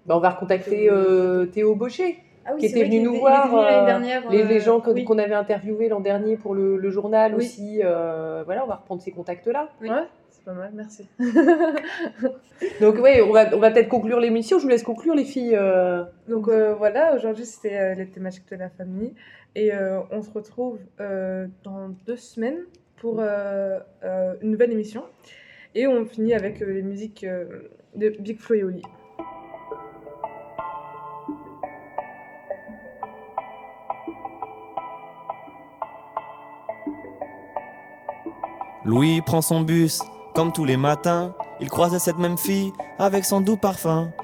Speaker 5: Bah, on va recontacter euh, Théo Baucher,
Speaker 3: ah oui,
Speaker 5: qui était venu nous voir.
Speaker 3: venu
Speaker 5: euh,
Speaker 3: dernière,
Speaker 5: les,
Speaker 3: euh,
Speaker 5: les gens que-
Speaker 3: oui.
Speaker 5: qu'on avait interviewés l'an dernier pour le, le journal
Speaker 3: Oui.
Speaker 5: aussi. euh, voilà, on va reprendre ces contacts-là.
Speaker 3: Oui.
Speaker 2: Ouais, c'est pas mal, merci.
Speaker 5: Donc, oui, on va, on va peut-être conclure l'émission. Je vous laisse conclure, les filles. euh.
Speaker 2: Donc euh, voilà, aujourd'hui c'était euh, les thématiques de la famille et euh, on se retrouve euh, dans deux semaines pour euh, euh, une nouvelle émission et on finit avec euh, les musiques euh, de Big Flo.
Speaker 14: Louis prend son bus, comme tous les matins. Il croise cette même fille avec son doux parfum.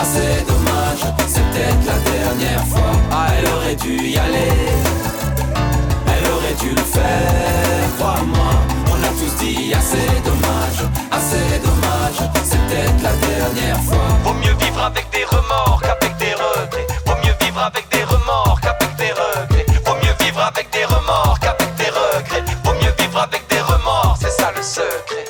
Speaker 14: assez dommage, c'est peut-être la dernière fois. Ah, elle aurait dû y aller, elle aurait dû le faire, crois-moi. On a tous dit assez dommage, assez dommage, c'est peut-être la dernière fois.
Speaker 15: Vaut mieux vivre avec des remords qu'avec des regrets. Vaut mieux vivre avec des remords qu'avec des regrets. Vaut mieux vivre avec des remords qu'avec des regrets. Vaut mieux vivre avec des remords, c'est ça le secret.